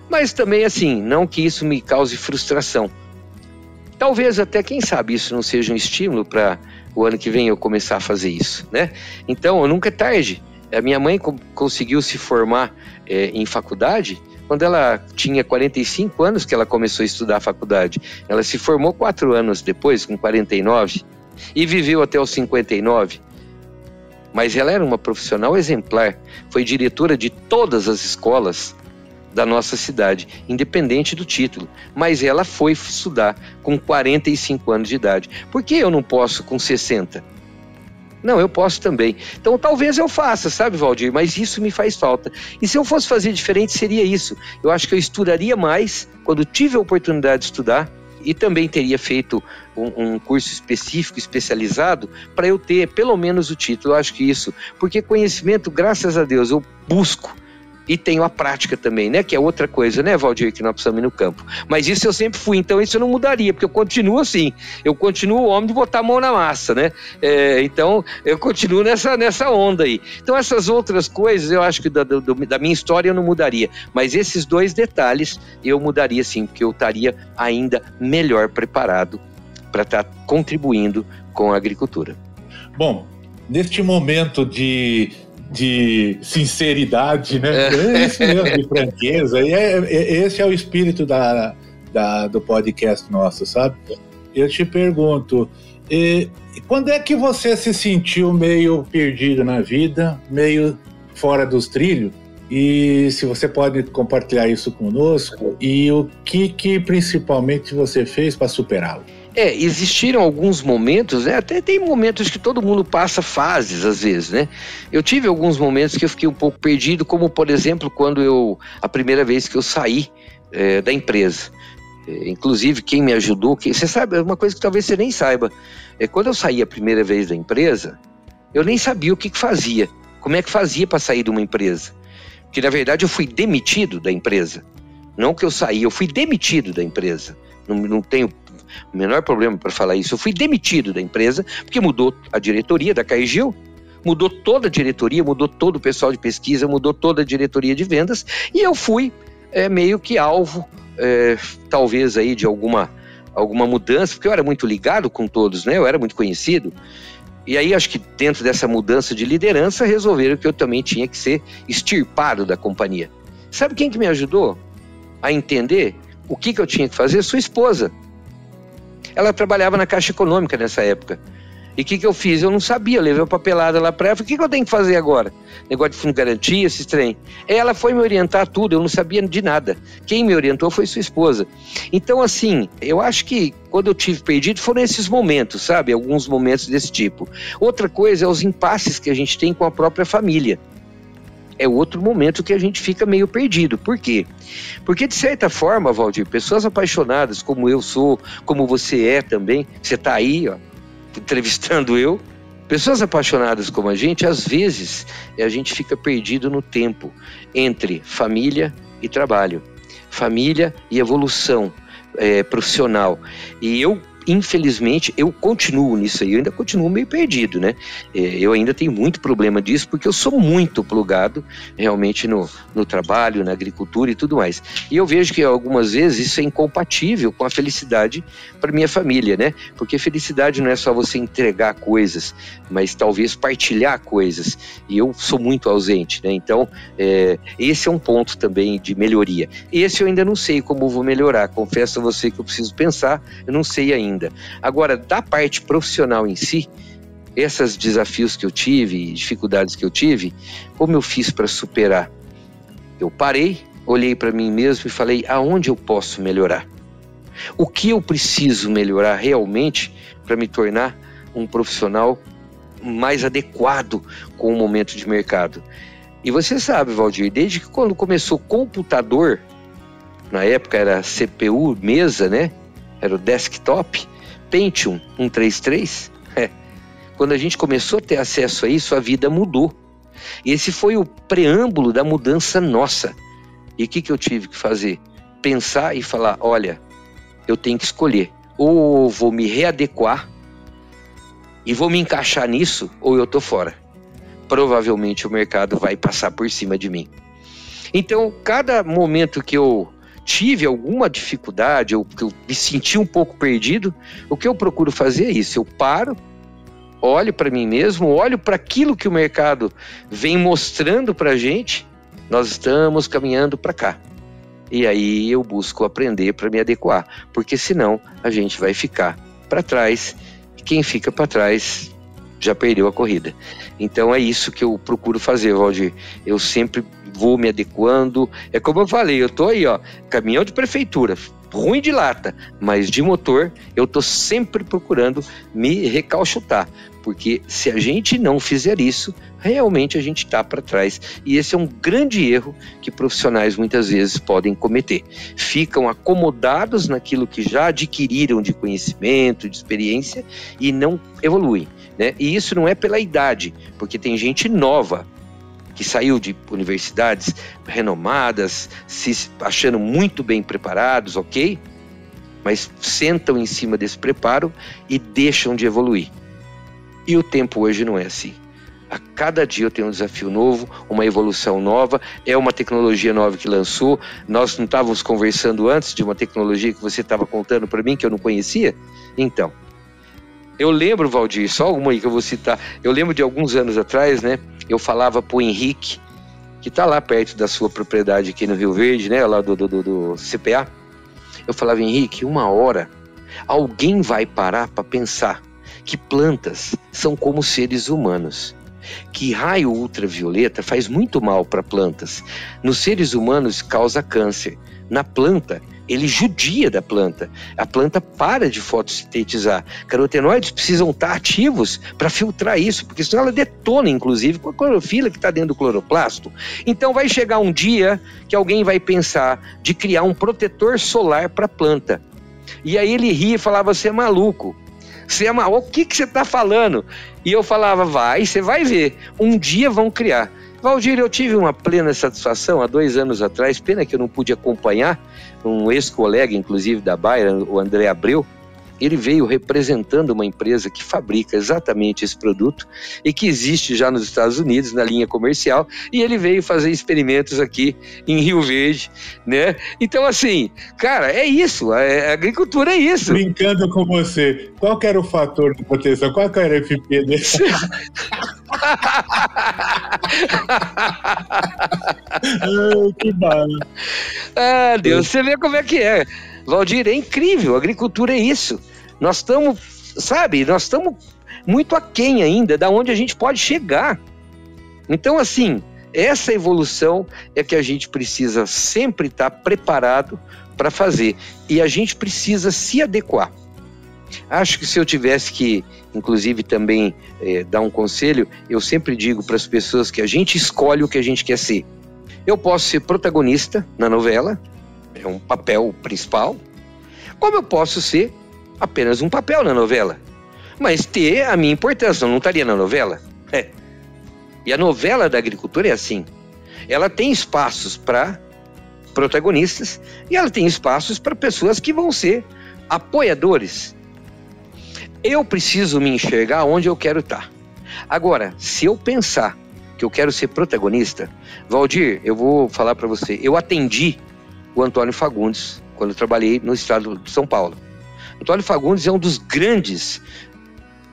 Mas também assim, não que isso me cause frustração. Talvez até quem sabe isso não seja um estímulo para o ano que vem eu começar a fazer isso, né? Então, nunca é tarde. A minha mãe conseguiu se formar é, em faculdade quando ela tinha 45 anos que ela começou a estudar a faculdade. Ela se formou quatro anos depois, com 49, e viveu até os 59. Mas ela era uma profissional exemplar, foi diretora de todas as escolas da nossa cidade, independente do título. Mas ela foi estudar com 45 anos de idade. Por que eu não posso com 60? Não, eu posso também. Então talvez eu faça, sabe, Valdir? Mas isso me faz falta. E se eu fosse fazer diferente, seria isso. Eu acho que eu estudaria mais quando tive a oportunidade de estudar e também teria feito um, um curso específico, especializado, para eu ter pelo menos o título. Eu acho que isso, porque conhecimento, graças a Deus, eu busco e tenho a prática também, né? Que é outra coisa, né, Valdir, que nós precisamos ir no campo. Mas isso eu sempre fui, então isso eu não mudaria, porque eu continuo assim. Eu continuo o homem de botar a mão na massa, né? É, então eu continuo nessa, nessa onda aí. Então essas outras coisas eu acho que da, do, da minha história eu não mudaria. Mas esses dois detalhes eu mudaria sim, porque eu estaria ainda melhor preparado para estar tá contribuindo com a agricultura. Bom, neste momento de de sinceridade, né? É. é isso mesmo, de franqueza. E é, é, esse é o espírito da, da, do podcast nosso, sabe? Eu te pergunto, e, quando é que você se sentiu meio perdido na vida, meio fora dos trilhos? E se você pode compartilhar isso conosco e o que, que principalmente você fez para superá-lo? É, existiram alguns momentos, né? Até tem momentos que todo mundo passa fases, às vezes, né? Eu tive alguns momentos que eu fiquei um pouco perdido, como, por exemplo, quando eu... A primeira vez que eu saí é, da empresa. É, inclusive, quem me ajudou... Que, você sabe, é uma coisa que talvez você nem saiba. É, quando eu saí a primeira vez da empresa, eu nem sabia o que, que fazia. Como é que fazia para sair de uma empresa? Porque, na verdade, eu fui demitido da empresa. Não que eu saí, eu fui demitido da empresa. Não, não tenho o menor problema para falar isso. Eu fui demitido da empresa porque mudou a diretoria da Caigil, mudou toda a diretoria, mudou todo o pessoal de pesquisa, mudou toda a diretoria de vendas e eu fui é, meio que alvo, é, talvez aí de alguma alguma mudança, porque eu era muito ligado com todos, né? Eu era muito conhecido. E aí acho que dentro dessa mudança de liderança resolveram que eu também tinha que ser extirpado da companhia. Sabe quem que me ajudou a entender o que, que eu tinha que fazer? Sua esposa. Ela trabalhava na Caixa Econômica nessa época. E o que, que eu fiz? Eu não sabia, eu levei uma papelada lá para ela. O que, que eu tenho que fazer agora? Negócio de fundo de garantia, esse trem. Ela foi me orientar tudo, eu não sabia de nada. Quem me orientou foi sua esposa. Então, assim, eu acho que quando eu tive perdido foram esses momentos, sabe? Alguns momentos desse tipo. Outra coisa é os impasses que a gente tem com a própria família é outro momento que a gente fica meio perdido. Por quê? Porque, de certa forma, Valdir, pessoas apaixonadas como eu sou, como você é também, você está aí, ó, entrevistando eu, pessoas apaixonadas como a gente, às vezes a gente fica perdido no tempo entre família e trabalho, família e evolução é, profissional. E eu infelizmente, eu continuo nisso aí, eu ainda continuo meio perdido, né? É, eu ainda tenho muito problema disso, porque eu sou muito plugado realmente no, no trabalho, na agricultura e tudo mais. E eu vejo que algumas vezes isso é incompatível com a felicidade para minha família, né? Porque felicidade não é só você entregar coisas, mas talvez partilhar coisas. E eu sou muito ausente, né? Então, é, esse é um ponto também de melhoria. Esse eu ainda não sei como vou melhorar. Confesso a você que eu preciso pensar, eu não sei ainda ainda. Agora, da parte profissional em si, esses desafios que eu tive, dificuldades que eu tive, como eu fiz para superar? Eu parei, olhei para mim mesmo e falei: aonde eu posso melhorar? O que eu preciso melhorar realmente para me tornar um profissional mais adequado com o momento de mercado? E você sabe, Valdir, desde que quando começou computador, na época era CPU, mesa, né? Era o desktop, Pentium 133, é, quando a gente começou a ter acesso a isso, a vida mudou. E esse foi o preâmbulo da mudança nossa. E o que, que eu tive que fazer? Pensar e falar: olha, eu tenho que escolher. Ou vou me readequar e vou me encaixar nisso, ou eu tô fora. Provavelmente o mercado vai passar por cima de mim. Então, cada momento que eu tive alguma dificuldade ou que eu me senti um pouco perdido, o que eu procuro fazer é isso: eu paro, olho para mim mesmo, olho para aquilo que o mercado vem mostrando para a gente, nós estamos caminhando para cá. E aí eu busco aprender para me adequar, porque senão a gente vai ficar para trás. E quem fica para trás já perdeu a corrida. Então é isso que eu procuro fazer, Valdir. Eu sempre vou me adequando. É como eu falei, eu tô aí, ó, caminhão de prefeitura, ruim de lata, mas de motor, eu tô sempre procurando me recalchutar, porque se a gente não fizer isso, realmente a gente está para trás. E esse é um grande erro que profissionais muitas vezes podem cometer. Ficam acomodados naquilo que já adquiriram de conhecimento, de experiência e não evoluem. Né? E isso não é pela idade, porque tem gente nova que saiu de universidades renomadas, se achando muito bem preparados, ok? Mas sentam em cima desse preparo e deixam de evoluir. E o tempo hoje não é assim. A cada dia eu tenho um desafio novo, uma evolução nova, é uma tecnologia nova que lançou. Nós não estávamos conversando antes de uma tecnologia que você estava contando para mim que eu não conhecia? Então, eu lembro, Valdir, só uma aí que eu vou citar. Eu lembro de alguns anos atrás, né? Eu falava pro Henrique, que tá lá perto da sua propriedade aqui no Rio Verde, né? Lá do, do, do, do CPA. Eu falava, Henrique, uma hora alguém vai parar para pensar que plantas são como seres humanos. Que raio ultravioleta faz muito mal para plantas. Nos seres humanos causa câncer. Na planta ele judia da planta. A planta para de fotossintetizar. Carotenoides precisam estar ativos para filtrar isso, porque senão ela detona, inclusive, com a clorofila que está dentro do cloroplasto. Então vai chegar um dia que alguém vai pensar de criar um protetor solar para a planta. E aí ele ria e falava: Você é maluco. Você é maluco. O que, que você está falando? E eu falava: Vai, você vai ver. Um dia vão criar. Valdir, eu tive uma plena satisfação há dois anos atrás, pena que eu não pude acompanhar, um ex-colega, inclusive, da Bayer, o André Abreu, ele veio representando uma empresa que fabrica exatamente esse produto e que existe já nos Estados Unidos na linha comercial e ele veio fazer experimentos aqui em Rio Verde, né? Então assim, cara, é isso, a, agricultura é isso. Brincando com você, qual era o fator de proteção? Qual era o FP desse? Ai, que bala. Ah, Deus, você vê como é que é. Valdir, é incrível, a agricultura é isso. Nós estamos, sabe, nós estamos muito aquém ainda da onde a gente pode chegar. Então, assim, essa evolução é que a gente precisa sempre estar preparado para fazer e a gente precisa se adequar. Acho que se eu tivesse que, inclusive, também é, dar um conselho, eu sempre digo para as pessoas que a gente escolhe o que a gente quer ser. Eu posso ser protagonista na novela, é um papel principal, como eu posso ser apenas um papel na novela, mas ter a minha importância, eu não estaria na novela. É. E a novela da agricultura é assim. Ela tem espaços para protagonistas e ela tem espaços para pessoas que vão ser apoiadores. Eu preciso me enxergar onde eu quero estar. Agora, se eu pensar que eu quero ser protagonista, Valdir, eu vou falar para você. Eu atendi o Antônio Fagundes quando eu trabalhei no estado de São Paulo. Antônio Fagundes é um dos grandes,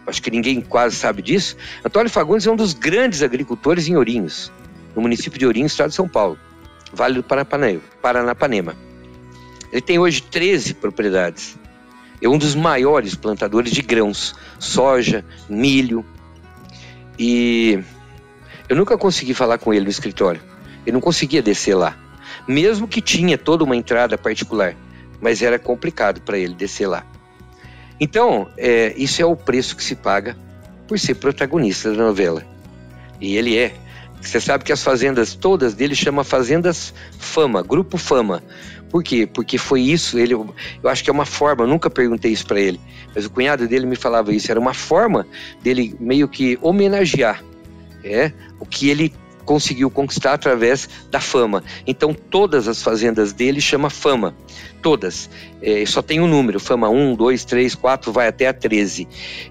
acho que ninguém quase sabe disso. Antônio Fagundes é um dos grandes agricultores em Ourinhos, no município de Ourinhos, estado de São Paulo, Vale do Paranapanema. Ele tem hoje 13 propriedades. É um dos maiores plantadores de grãos, soja, milho. E eu nunca consegui falar com ele no escritório. Eu não conseguia descer lá mesmo que tinha toda uma entrada particular, mas era complicado para ele descer lá. Então, é, isso é o preço que se paga por ser protagonista da novela. E ele é. Você sabe que as fazendas todas dele chama Fazendas Fama, Grupo Fama. Por quê? Porque foi isso, ele, eu acho que é uma forma, nunca perguntei isso para ele, mas o cunhado dele me falava isso, era uma forma dele meio que homenagear é, o que ele conseguiu conquistar através da fama. Então todas as fazendas dele chama fama, todas. É, só tem um número, fama 1, 2, 3, 4, vai até a 13.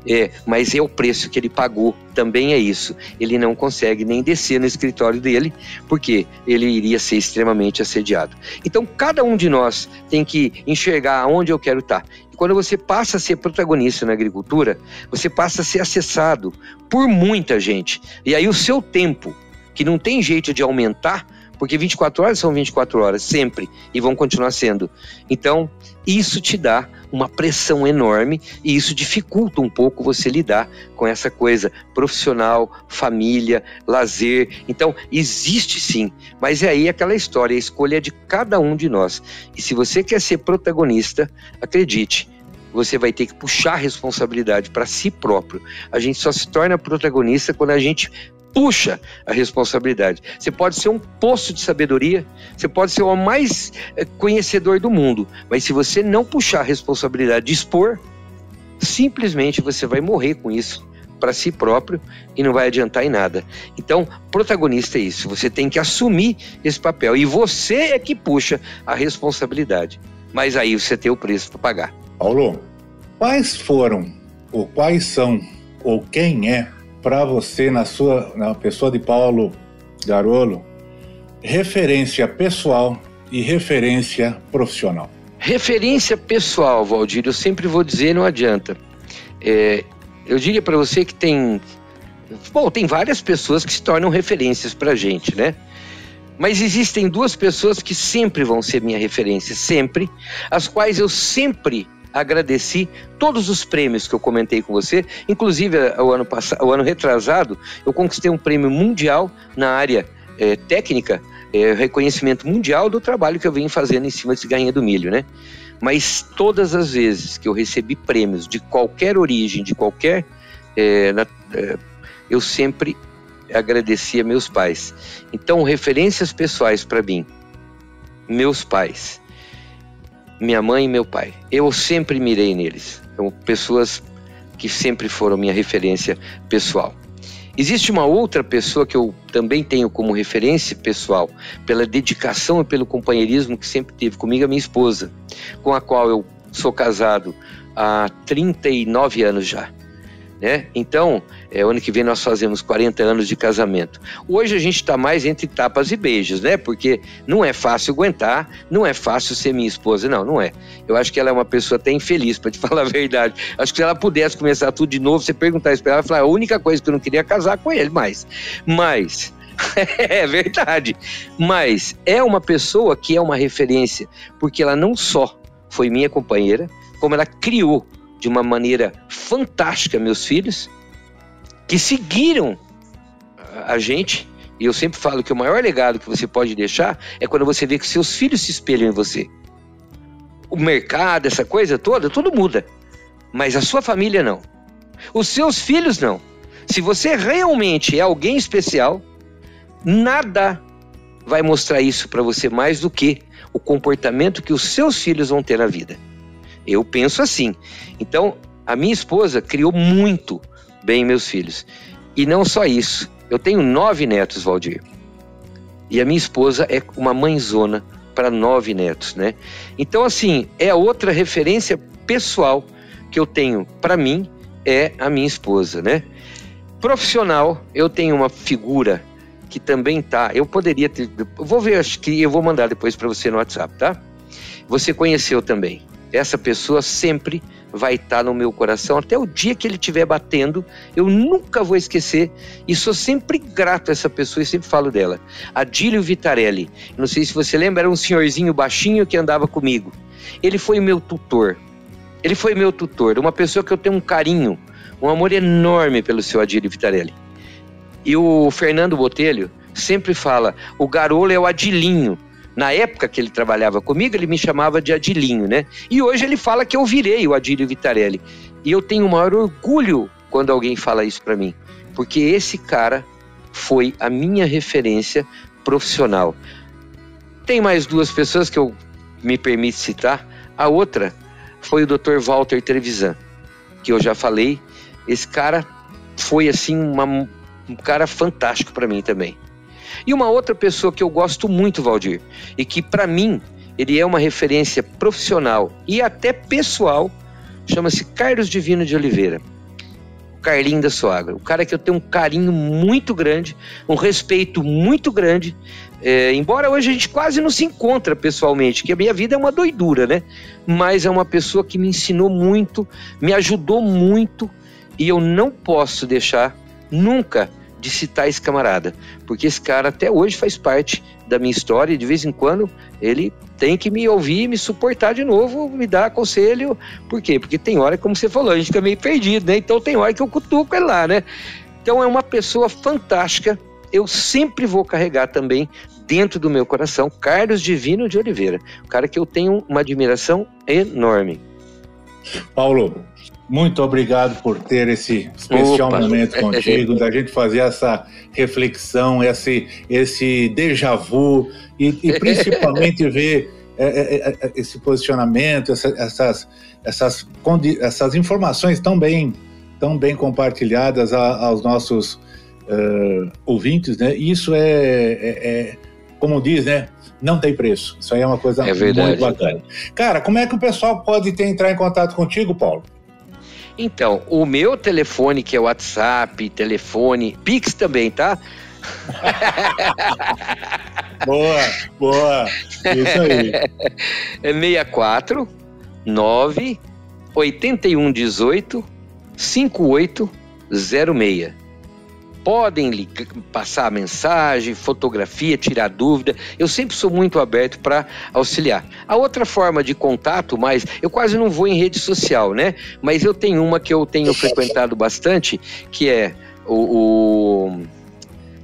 É, mas é o preço que ele pagou, também é isso. Ele não consegue nem descer no escritório dele, porque ele iria ser extremamente assediado. Então cada um de nós tem que enxergar onde eu quero estar quando você passa a ser protagonista na agricultura, você passa a ser acessado por muita gente. E aí o seu tempo que não tem jeito de aumentar, porque 24 horas são 24 horas, sempre, e vão continuar sendo. Então, isso te dá uma pressão enorme e isso dificulta um pouco você lidar com essa coisa profissional, família, lazer. Então, existe sim, mas é aí aquela história, a escolha é de cada um de nós. E se você quer ser protagonista, acredite, você vai ter que puxar a responsabilidade para si próprio. A gente só se torna protagonista quando a gente puxa a responsabilidade. Você pode ser um poço de sabedoria, você pode ser o mais eh, conhecedor do mundo, mas se você não puxar a responsabilidade de expor, simplesmente você vai morrer com isso para si próprio e não vai adiantar em nada. Então, protagonista é isso, você tem que assumir esse papel e você é que puxa a responsabilidade. Mas aí você tem o preço para pagar. Paulo, quais foram ou quais são ou quem é para você, na sua na pessoa de Paulo Garolo, referência pessoal e referência profissional? Referência pessoal, Valdir, eu sempre vou dizer, não adianta. É, eu diria para você que tem. Bom, tem várias pessoas que se tornam referências para gente, né? Mas existem duas pessoas que sempre vão ser minha referência, sempre, as quais eu sempre agradeci todos os prêmios que eu comentei com você, inclusive eh, o ano passado, o ano retrasado, eu conquistei um prêmio mundial na área é, técnica, é, reconhecimento mundial do trabalho que eu venho fazendo em cima desse gainha do milho, né? Mas todas as vezes que eu recebi prêmios de qualquer origem, de qualquer, é, na, eu sempre agradeci a meus pais. Então, referências pessoais para mim, meus pais minha mãe e meu pai. Eu sempre mirei neles. São pessoas que sempre foram minha referência pessoal. Existe uma outra pessoa que eu também tenho como referência pessoal, pela dedicação e pelo companheirismo que sempre teve comigo, a minha esposa, com a qual eu sou casado há 39 anos já. Né? Então, é, ano que vem nós fazemos 40 anos de casamento. Hoje a gente está mais entre tapas e beijos, né? Porque não é fácil aguentar, não é fácil ser minha esposa, não, não é. Eu acho que ela é uma pessoa até infeliz, para te falar a verdade. Acho que se ela pudesse começar tudo de novo, você perguntar isso para ela, ela falar, a única coisa que eu não queria é casar com ele mais. Mas é verdade. Mas é uma pessoa que é uma referência, porque ela não só foi minha companheira, como ela criou de uma maneira fantástica meus filhos, que seguiram a gente. E eu sempre falo que o maior legado que você pode deixar é quando você vê que seus filhos se espelham em você. O mercado, essa coisa toda, tudo muda. mas a sua família não. Os seus filhos não. Se você realmente é alguém especial, nada vai mostrar isso para você mais do que o comportamento que os seus filhos vão ter na vida. Eu penso assim. Então, a minha esposa criou muito bem meus filhos. E não só isso. Eu tenho nove netos, Valdir. E a minha esposa é uma mãezona para nove netos, né? Então, assim, é outra referência pessoal que eu tenho para mim é a minha esposa, né? Profissional, eu tenho uma figura que também tá. Eu poderia ter. Vou ver, acho que eu vou mandar depois para você no WhatsApp, tá? Você conheceu também. Essa pessoa sempre vai estar no meu coração até o dia que ele estiver batendo. Eu nunca vou esquecer e sou sempre grato a essa pessoa e sempre falo dela. Adílio Vitarelli. Não sei se você lembra, era um senhorzinho baixinho que andava comigo. Ele foi meu tutor. Ele foi meu tutor, uma pessoa que eu tenho um carinho, um amor enorme pelo seu Adílio Vitarelli. E o Fernando Botelho sempre fala: o Garolo é o Adilinho. Na época que ele trabalhava comigo, ele me chamava de Adilinho, né? E hoje ele fala que eu virei o Adílio Vitarelli. E eu tenho o maior orgulho quando alguém fala isso para mim, porque esse cara foi a minha referência profissional. Tem mais duas pessoas que eu me permito citar. A outra foi o Dr. Walter Trevisan, que eu já falei. Esse cara foi assim uma, um cara fantástico para mim também. E uma outra pessoa que eu gosto muito, Valdir, e que para mim ele é uma referência profissional e até pessoal, chama-se Carlos Divino de Oliveira. Carlinho da Soagra. O cara que eu tenho um carinho muito grande, um respeito muito grande. É, embora hoje a gente quase não se encontra pessoalmente, que a minha vida é uma doidura, né? Mas é uma pessoa que me ensinou muito, me ajudou muito e eu não posso deixar nunca de citar esse camarada, porque esse cara até hoje faz parte da minha história e de vez em quando ele tem que me ouvir, me suportar de novo, me dar conselho. Por quê? Porque tem hora, como você falou, a gente fica meio perdido, né? Então tem hora que eu cutuco ele lá, né? Então é uma pessoa fantástica. Eu sempre vou carregar também dentro do meu coração Carlos Divino de Oliveira, um cara que eu tenho uma admiração enorme. Paulo, muito obrigado por ter esse especial Opa. momento contigo, da gente fazer essa reflexão, esse, esse déjà vu e, e principalmente ver é, é, é, é, esse posicionamento, essa, essas, essas, essas informações tão bem, tão bem compartilhadas a, aos nossos uh, ouvintes, né? Isso é, é, é, como diz, né? Não tem preço. Isso aí é uma coisa muito bacana. Cara, como é que o pessoal pode ter, entrar em contato contigo, Paulo? Então, o meu telefone, que é WhatsApp, telefone, Pix também, tá? boa, boa. Isso aí. É 64 9 81 18 5806 podem ligar, passar mensagem, fotografia, tirar dúvida. Eu sempre sou muito aberto para auxiliar. A outra forma de contato, mas eu quase não vou em rede social, né? Mas eu tenho uma que eu tenho frequentado bastante, que é o, o...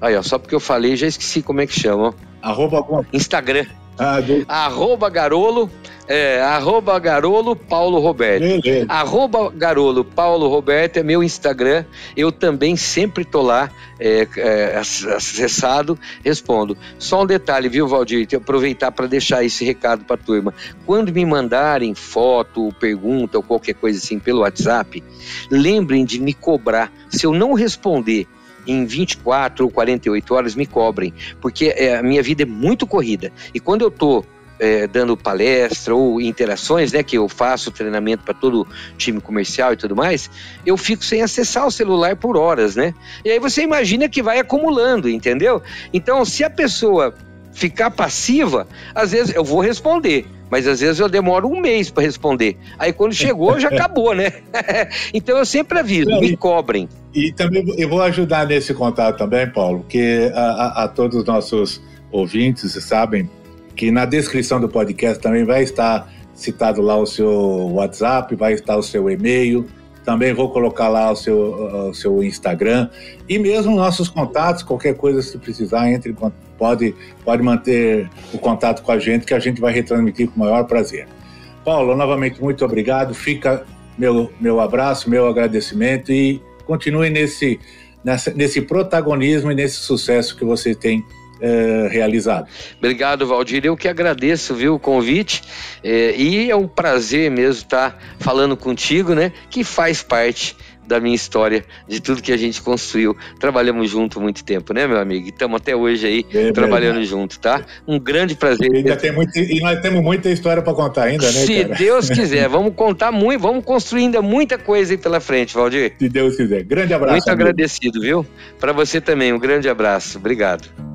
Aí, ó, só porque eu falei, já esqueci como é que chama. Arroba alguma... Instagram. Ah, do... Arroba Garolo, é, arroba Garolo Paulo Roberto. Beleza. Arroba Garolo Paulo Roberto é meu Instagram. Eu também sempre tô lá é, é, acessado, respondo. Só um detalhe, viu, Valdir? Aproveitar para deixar esse recado para a turma. Quando me mandarem foto, pergunta ou qualquer coisa assim pelo WhatsApp, lembrem de me cobrar. Se eu não responder em 24 ou 48 horas me cobrem, porque é, a minha vida é muito corrida. E quando eu estou é, dando palestra ou interações, né, que eu faço treinamento para todo time comercial e tudo mais, eu fico sem acessar o celular por horas, né? E aí você imagina que vai acumulando, entendeu? Então, se a pessoa ficar passiva, às vezes eu vou responder, mas às vezes eu demoro um mês para responder. Aí quando chegou, já acabou, né? então eu sempre aviso, Não, me e, cobrem. E também eu vou ajudar nesse contato também, Paulo, porque a, a, a todos os nossos ouvintes sabem que na descrição do podcast também vai estar citado lá o seu WhatsApp, vai estar o seu e-mail, também vou colocar lá o seu, o seu Instagram e mesmo nossos contatos, qualquer coisa se precisar, entre pode, pode manter o contato com a gente que a gente vai retransmitir com o maior prazer. Paulo, novamente muito obrigado. Fica meu, meu abraço, meu agradecimento e continue nesse, nessa, nesse protagonismo e nesse sucesso que você tem é, realizado. Obrigado, Valdir. Eu que agradeço, viu, o convite. É, e é um prazer mesmo estar falando contigo, né? Que faz parte da minha história, de tudo que a gente construiu. Trabalhamos junto muito tempo, né, meu amigo? Estamos até hoje aí é trabalhando junto, tá? Um grande prazer. E, ainda tem muito, e nós temos muita história para contar ainda, né? Se cara? Deus quiser, vamos contar muito, vamos construir ainda muita coisa aí pela frente, Valdir. Se Deus quiser. Grande abraço. Muito amigo. agradecido, viu? Para você também, um grande abraço. Obrigado.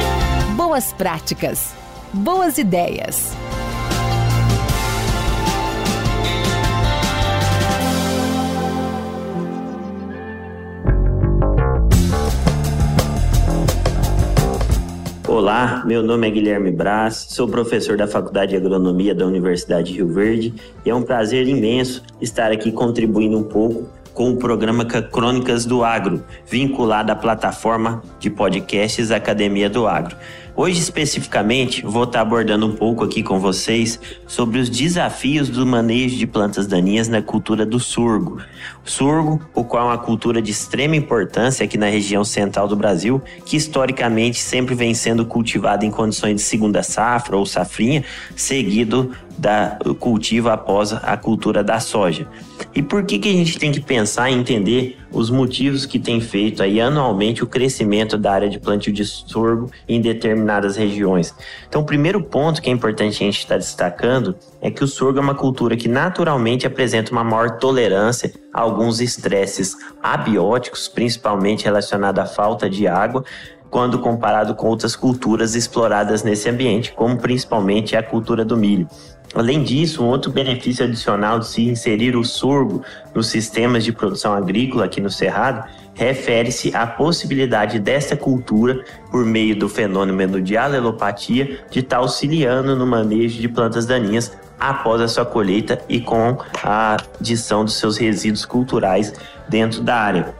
boas práticas, boas ideias. Olá, meu nome é Guilherme Braz, sou professor da Faculdade de Agronomia da Universidade de Rio Verde e é um prazer imenso estar aqui contribuindo um pouco com o programa Crônicas do Agro, vinculado à plataforma de podcasts Academia do Agro. Hoje, especificamente, vou estar abordando um pouco aqui com vocês sobre os desafios do manejo de plantas daninhas na cultura do sorgo. Sorgo, o qual é uma cultura de extrema importância aqui na região central do Brasil, que historicamente sempre vem sendo cultivado em condições de segunda safra ou safrinha, seguido da cultivo após a cultura da soja. E por que, que a gente tem que pensar e entender os motivos que tem feito aí anualmente o crescimento da área de plantio de sorgo em determinadas regiões? Então, o primeiro ponto que é importante a gente estar destacando é que o sorgo é uma cultura que naturalmente apresenta uma maior tolerância alguns estresses abióticos, principalmente relacionados à falta de água, quando comparado com outras culturas exploradas nesse ambiente, como principalmente a cultura do milho. Além disso, um outro benefício adicional de se inserir o sorgo nos sistemas de produção agrícola aqui no Cerrado refere-se à possibilidade desta cultura, por meio do fenômeno de alelopatia, de estar auxiliando no manejo de plantas daninhas após a sua colheita e com a adição dos seus resíduos culturais dentro da área.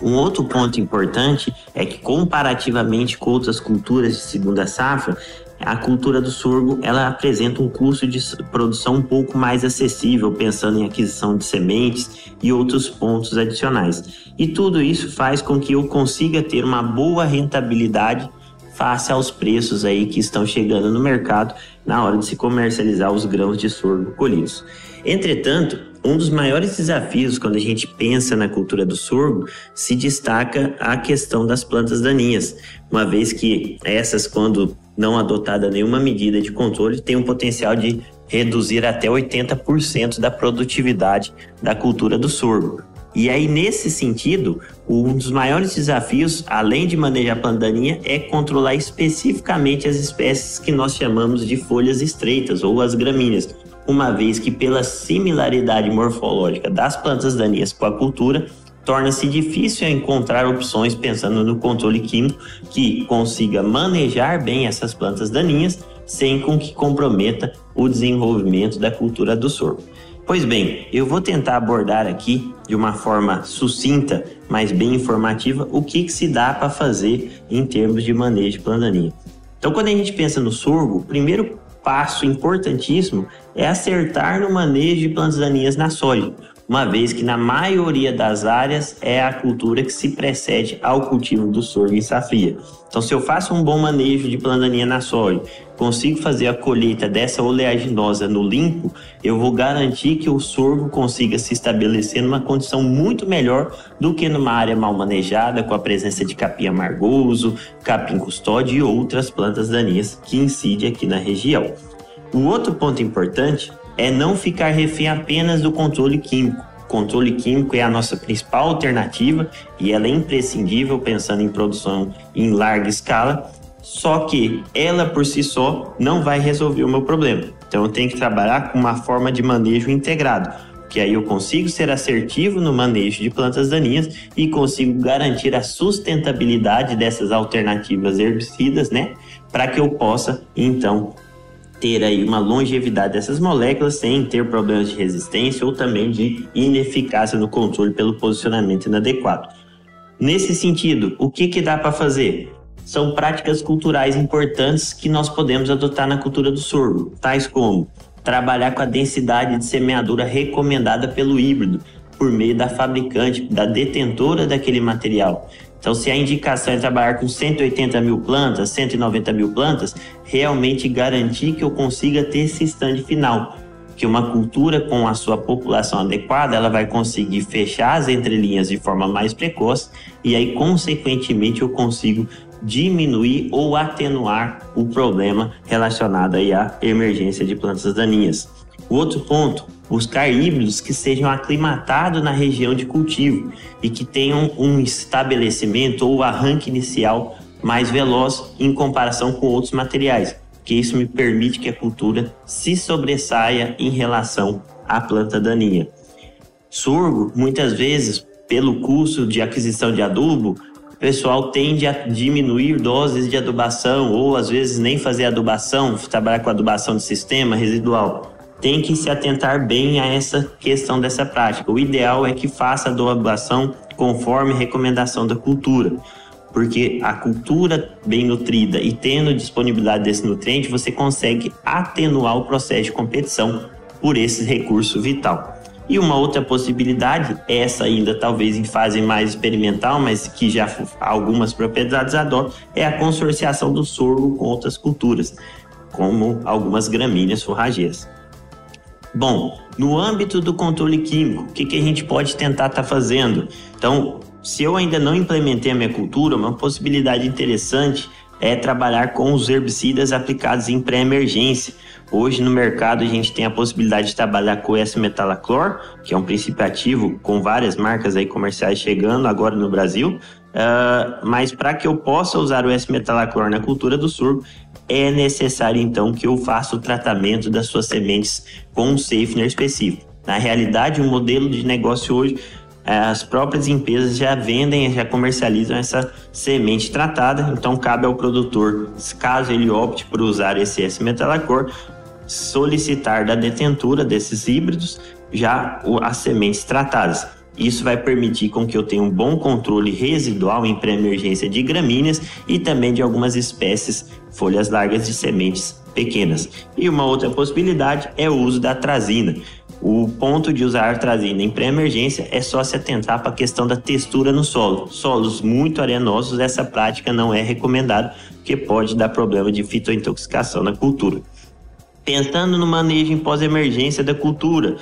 Um outro ponto importante é que, comparativamente com outras culturas de segunda safra, a cultura do sorgo ela apresenta um custo de produção um pouco mais acessível, pensando em aquisição de sementes e outros pontos adicionais. E tudo isso faz com que eu consiga ter uma boa rentabilidade face aos preços aí que estão chegando no mercado na hora de se comercializar os grãos de sorgo colhidos. Entretanto, um dos maiores desafios quando a gente pensa na cultura do sorgo se destaca a questão das plantas daninhas, uma vez que essas, quando não adotada nenhuma medida de controle, têm o potencial de reduzir até 80% da produtividade da cultura do sorgo. E aí, nesse sentido, um dos maiores desafios, além de manejar a planta daninha, é controlar especificamente as espécies que nós chamamos de folhas estreitas ou as gramíneas, uma vez que, pela similaridade morfológica das plantas daninhas com a cultura, torna-se difícil encontrar opções pensando no controle químico que consiga manejar bem essas plantas daninhas sem com que comprometa o desenvolvimento da cultura do sorgo. Pois bem, eu vou tentar abordar aqui de uma forma sucinta, mas bem informativa, o que, que se dá para fazer em termos de manejo de plantaninha. Então, quando a gente pensa no sorgo, o primeiro passo importantíssimo é acertar no manejo de plantas daninhas na soja, uma vez que na maioria das áreas é a cultura que se precede ao cultivo do sorgo em safria. Então, se eu faço um bom manejo de plantaninha na soja, consigo fazer a colheita dessa oleaginosa no limpo, eu vou garantir que o sorgo consiga se estabelecer numa condição muito melhor do que numa área mal manejada, com a presença de capim amargoso, capim custódio e outras plantas daninhas que incidem aqui na região. O outro ponto importante é não ficar refém apenas do controle químico. O controle químico é a nossa principal alternativa e ela é imprescindível pensando em produção em larga escala, só que ela por si só não vai resolver o meu problema. Então eu tenho que trabalhar com uma forma de manejo integrado, que aí eu consigo ser assertivo no manejo de plantas daninhas e consigo garantir a sustentabilidade dessas alternativas herbicidas, né? Para que eu possa então ter aí uma longevidade dessas moléculas sem ter problemas de resistência ou também de ineficácia no controle pelo posicionamento inadequado. Nesse sentido, o que, que dá para fazer? São práticas culturais importantes que nós podemos adotar na cultura do sorgo, tais como trabalhar com a densidade de semeadura recomendada pelo híbrido, por meio da fabricante, da detentora daquele material. Então, se a indicação é trabalhar com 180 mil plantas, 190 mil plantas, realmente garantir que eu consiga ter esse stand final. Que uma cultura com a sua população adequada, ela vai conseguir fechar as entrelinhas de forma mais precoce e aí, consequentemente, eu consigo diminuir ou atenuar o problema relacionado aí à emergência de plantas daninhas. O outro ponto, buscar híbridos que sejam aclimatados na região de cultivo e que tenham um estabelecimento ou arranque inicial mais veloz em comparação com outros materiais, que isso me permite que a cultura se sobressaia em relação à planta daninha. Sorgo, muitas vezes, pelo custo de aquisição de adubo, o pessoal tende a diminuir doses de adubação ou às vezes nem fazer adubação, trabalhar com adubação de sistema residual tem que se atentar bem a essa questão dessa prática. O ideal é que faça a doação conforme recomendação da cultura, porque a cultura bem nutrida e tendo disponibilidade desse nutriente, você consegue atenuar o processo de competição por esse recurso vital. E uma outra possibilidade, essa ainda talvez em fase mais experimental, mas que já algumas propriedades adotam, é a consorciação do sorgo com outras culturas, como algumas gramíneas forrageiras. Bom, no âmbito do controle químico, o que, que a gente pode tentar estar tá fazendo? Então, se eu ainda não implementei a minha cultura, uma possibilidade interessante é trabalhar com os herbicidas aplicados em pré-emergência. Hoje no mercado a gente tem a possibilidade de trabalhar com o S-metalaclor, que é um princípio ativo com várias marcas aí comerciais chegando agora no Brasil. Uh, mas para que eu possa usar o S-metalaclor na cultura do surco, é necessário então que eu faça o tratamento das suas sementes com um safener específico. Na realidade, o modelo de negócio hoje, as próprias empresas já vendem, já comercializam essa semente tratada, então cabe ao produtor, caso ele opte por usar esse S-metalacor, solicitar da detentura desses híbridos já as sementes tratadas. Isso vai permitir com que eu tenha um bom controle residual em pré-emergência de gramíneas e também de algumas espécies folhas largas de sementes pequenas. E uma outra possibilidade é o uso da atrazina. O ponto de usar atrazina em pré-emergência é só se atentar para a questão da textura no solo. Solos muito arenosos, essa prática não é recomendada, porque pode dar problema de fitointoxicação na cultura. Pensando no manejo em pós-emergência da cultura,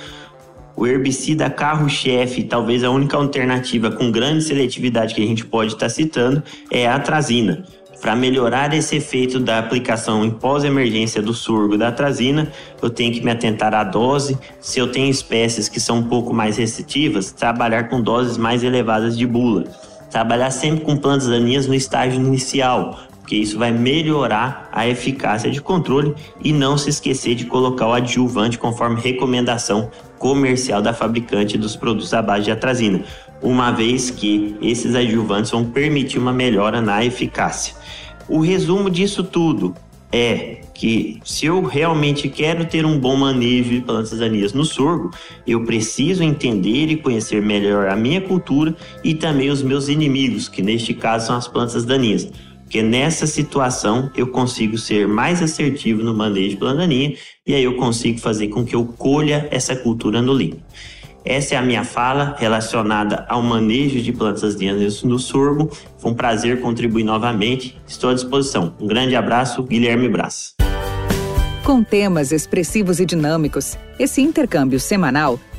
o herbicida carro-chefe, talvez a única alternativa com grande seletividade que a gente pode estar citando, é a atrazina. Para melhorar esse efeito da aplicação em pós-emergência do surgo da atrazina, eu tenho que me atentar à dose. Se eu tenho espécies que são um pouco mais restritivas, trabalhar com doses mais elevadas de bula. Trabalhar sempre com plantas daninhas no estágio inicial, porque isso vai melhorar a eficácia de controle e não se esquecer de colocar o adjuvante conforme recomendação comercial da fabricante dos produtos à base de atrazina, uma vez que esses adjuvantes vão permitir uma melhora na eficácia. O resumo disso tudo é que se eu realmente quero ter um bom manejo de plantas daninhas no sorgo, eu preciso entender e conhecer melhor a minha cultura e também os meus inimigos, que neste caso são as plantas daninhas porque nessa situação eu consigo ser mais assertivo no manejo de plantaninha e aí eu consigo fazer com que eu colha essa cultura no limpo. Essa é a minha fala relacionada ao manejo de plantas daninhas no sorgo. Foi um prazer contribuir novamente. Estou à disposição. Um grande abraço, Guilherme Brás. Com temas expressivos e dinâmicos, esse intercâmbio semanal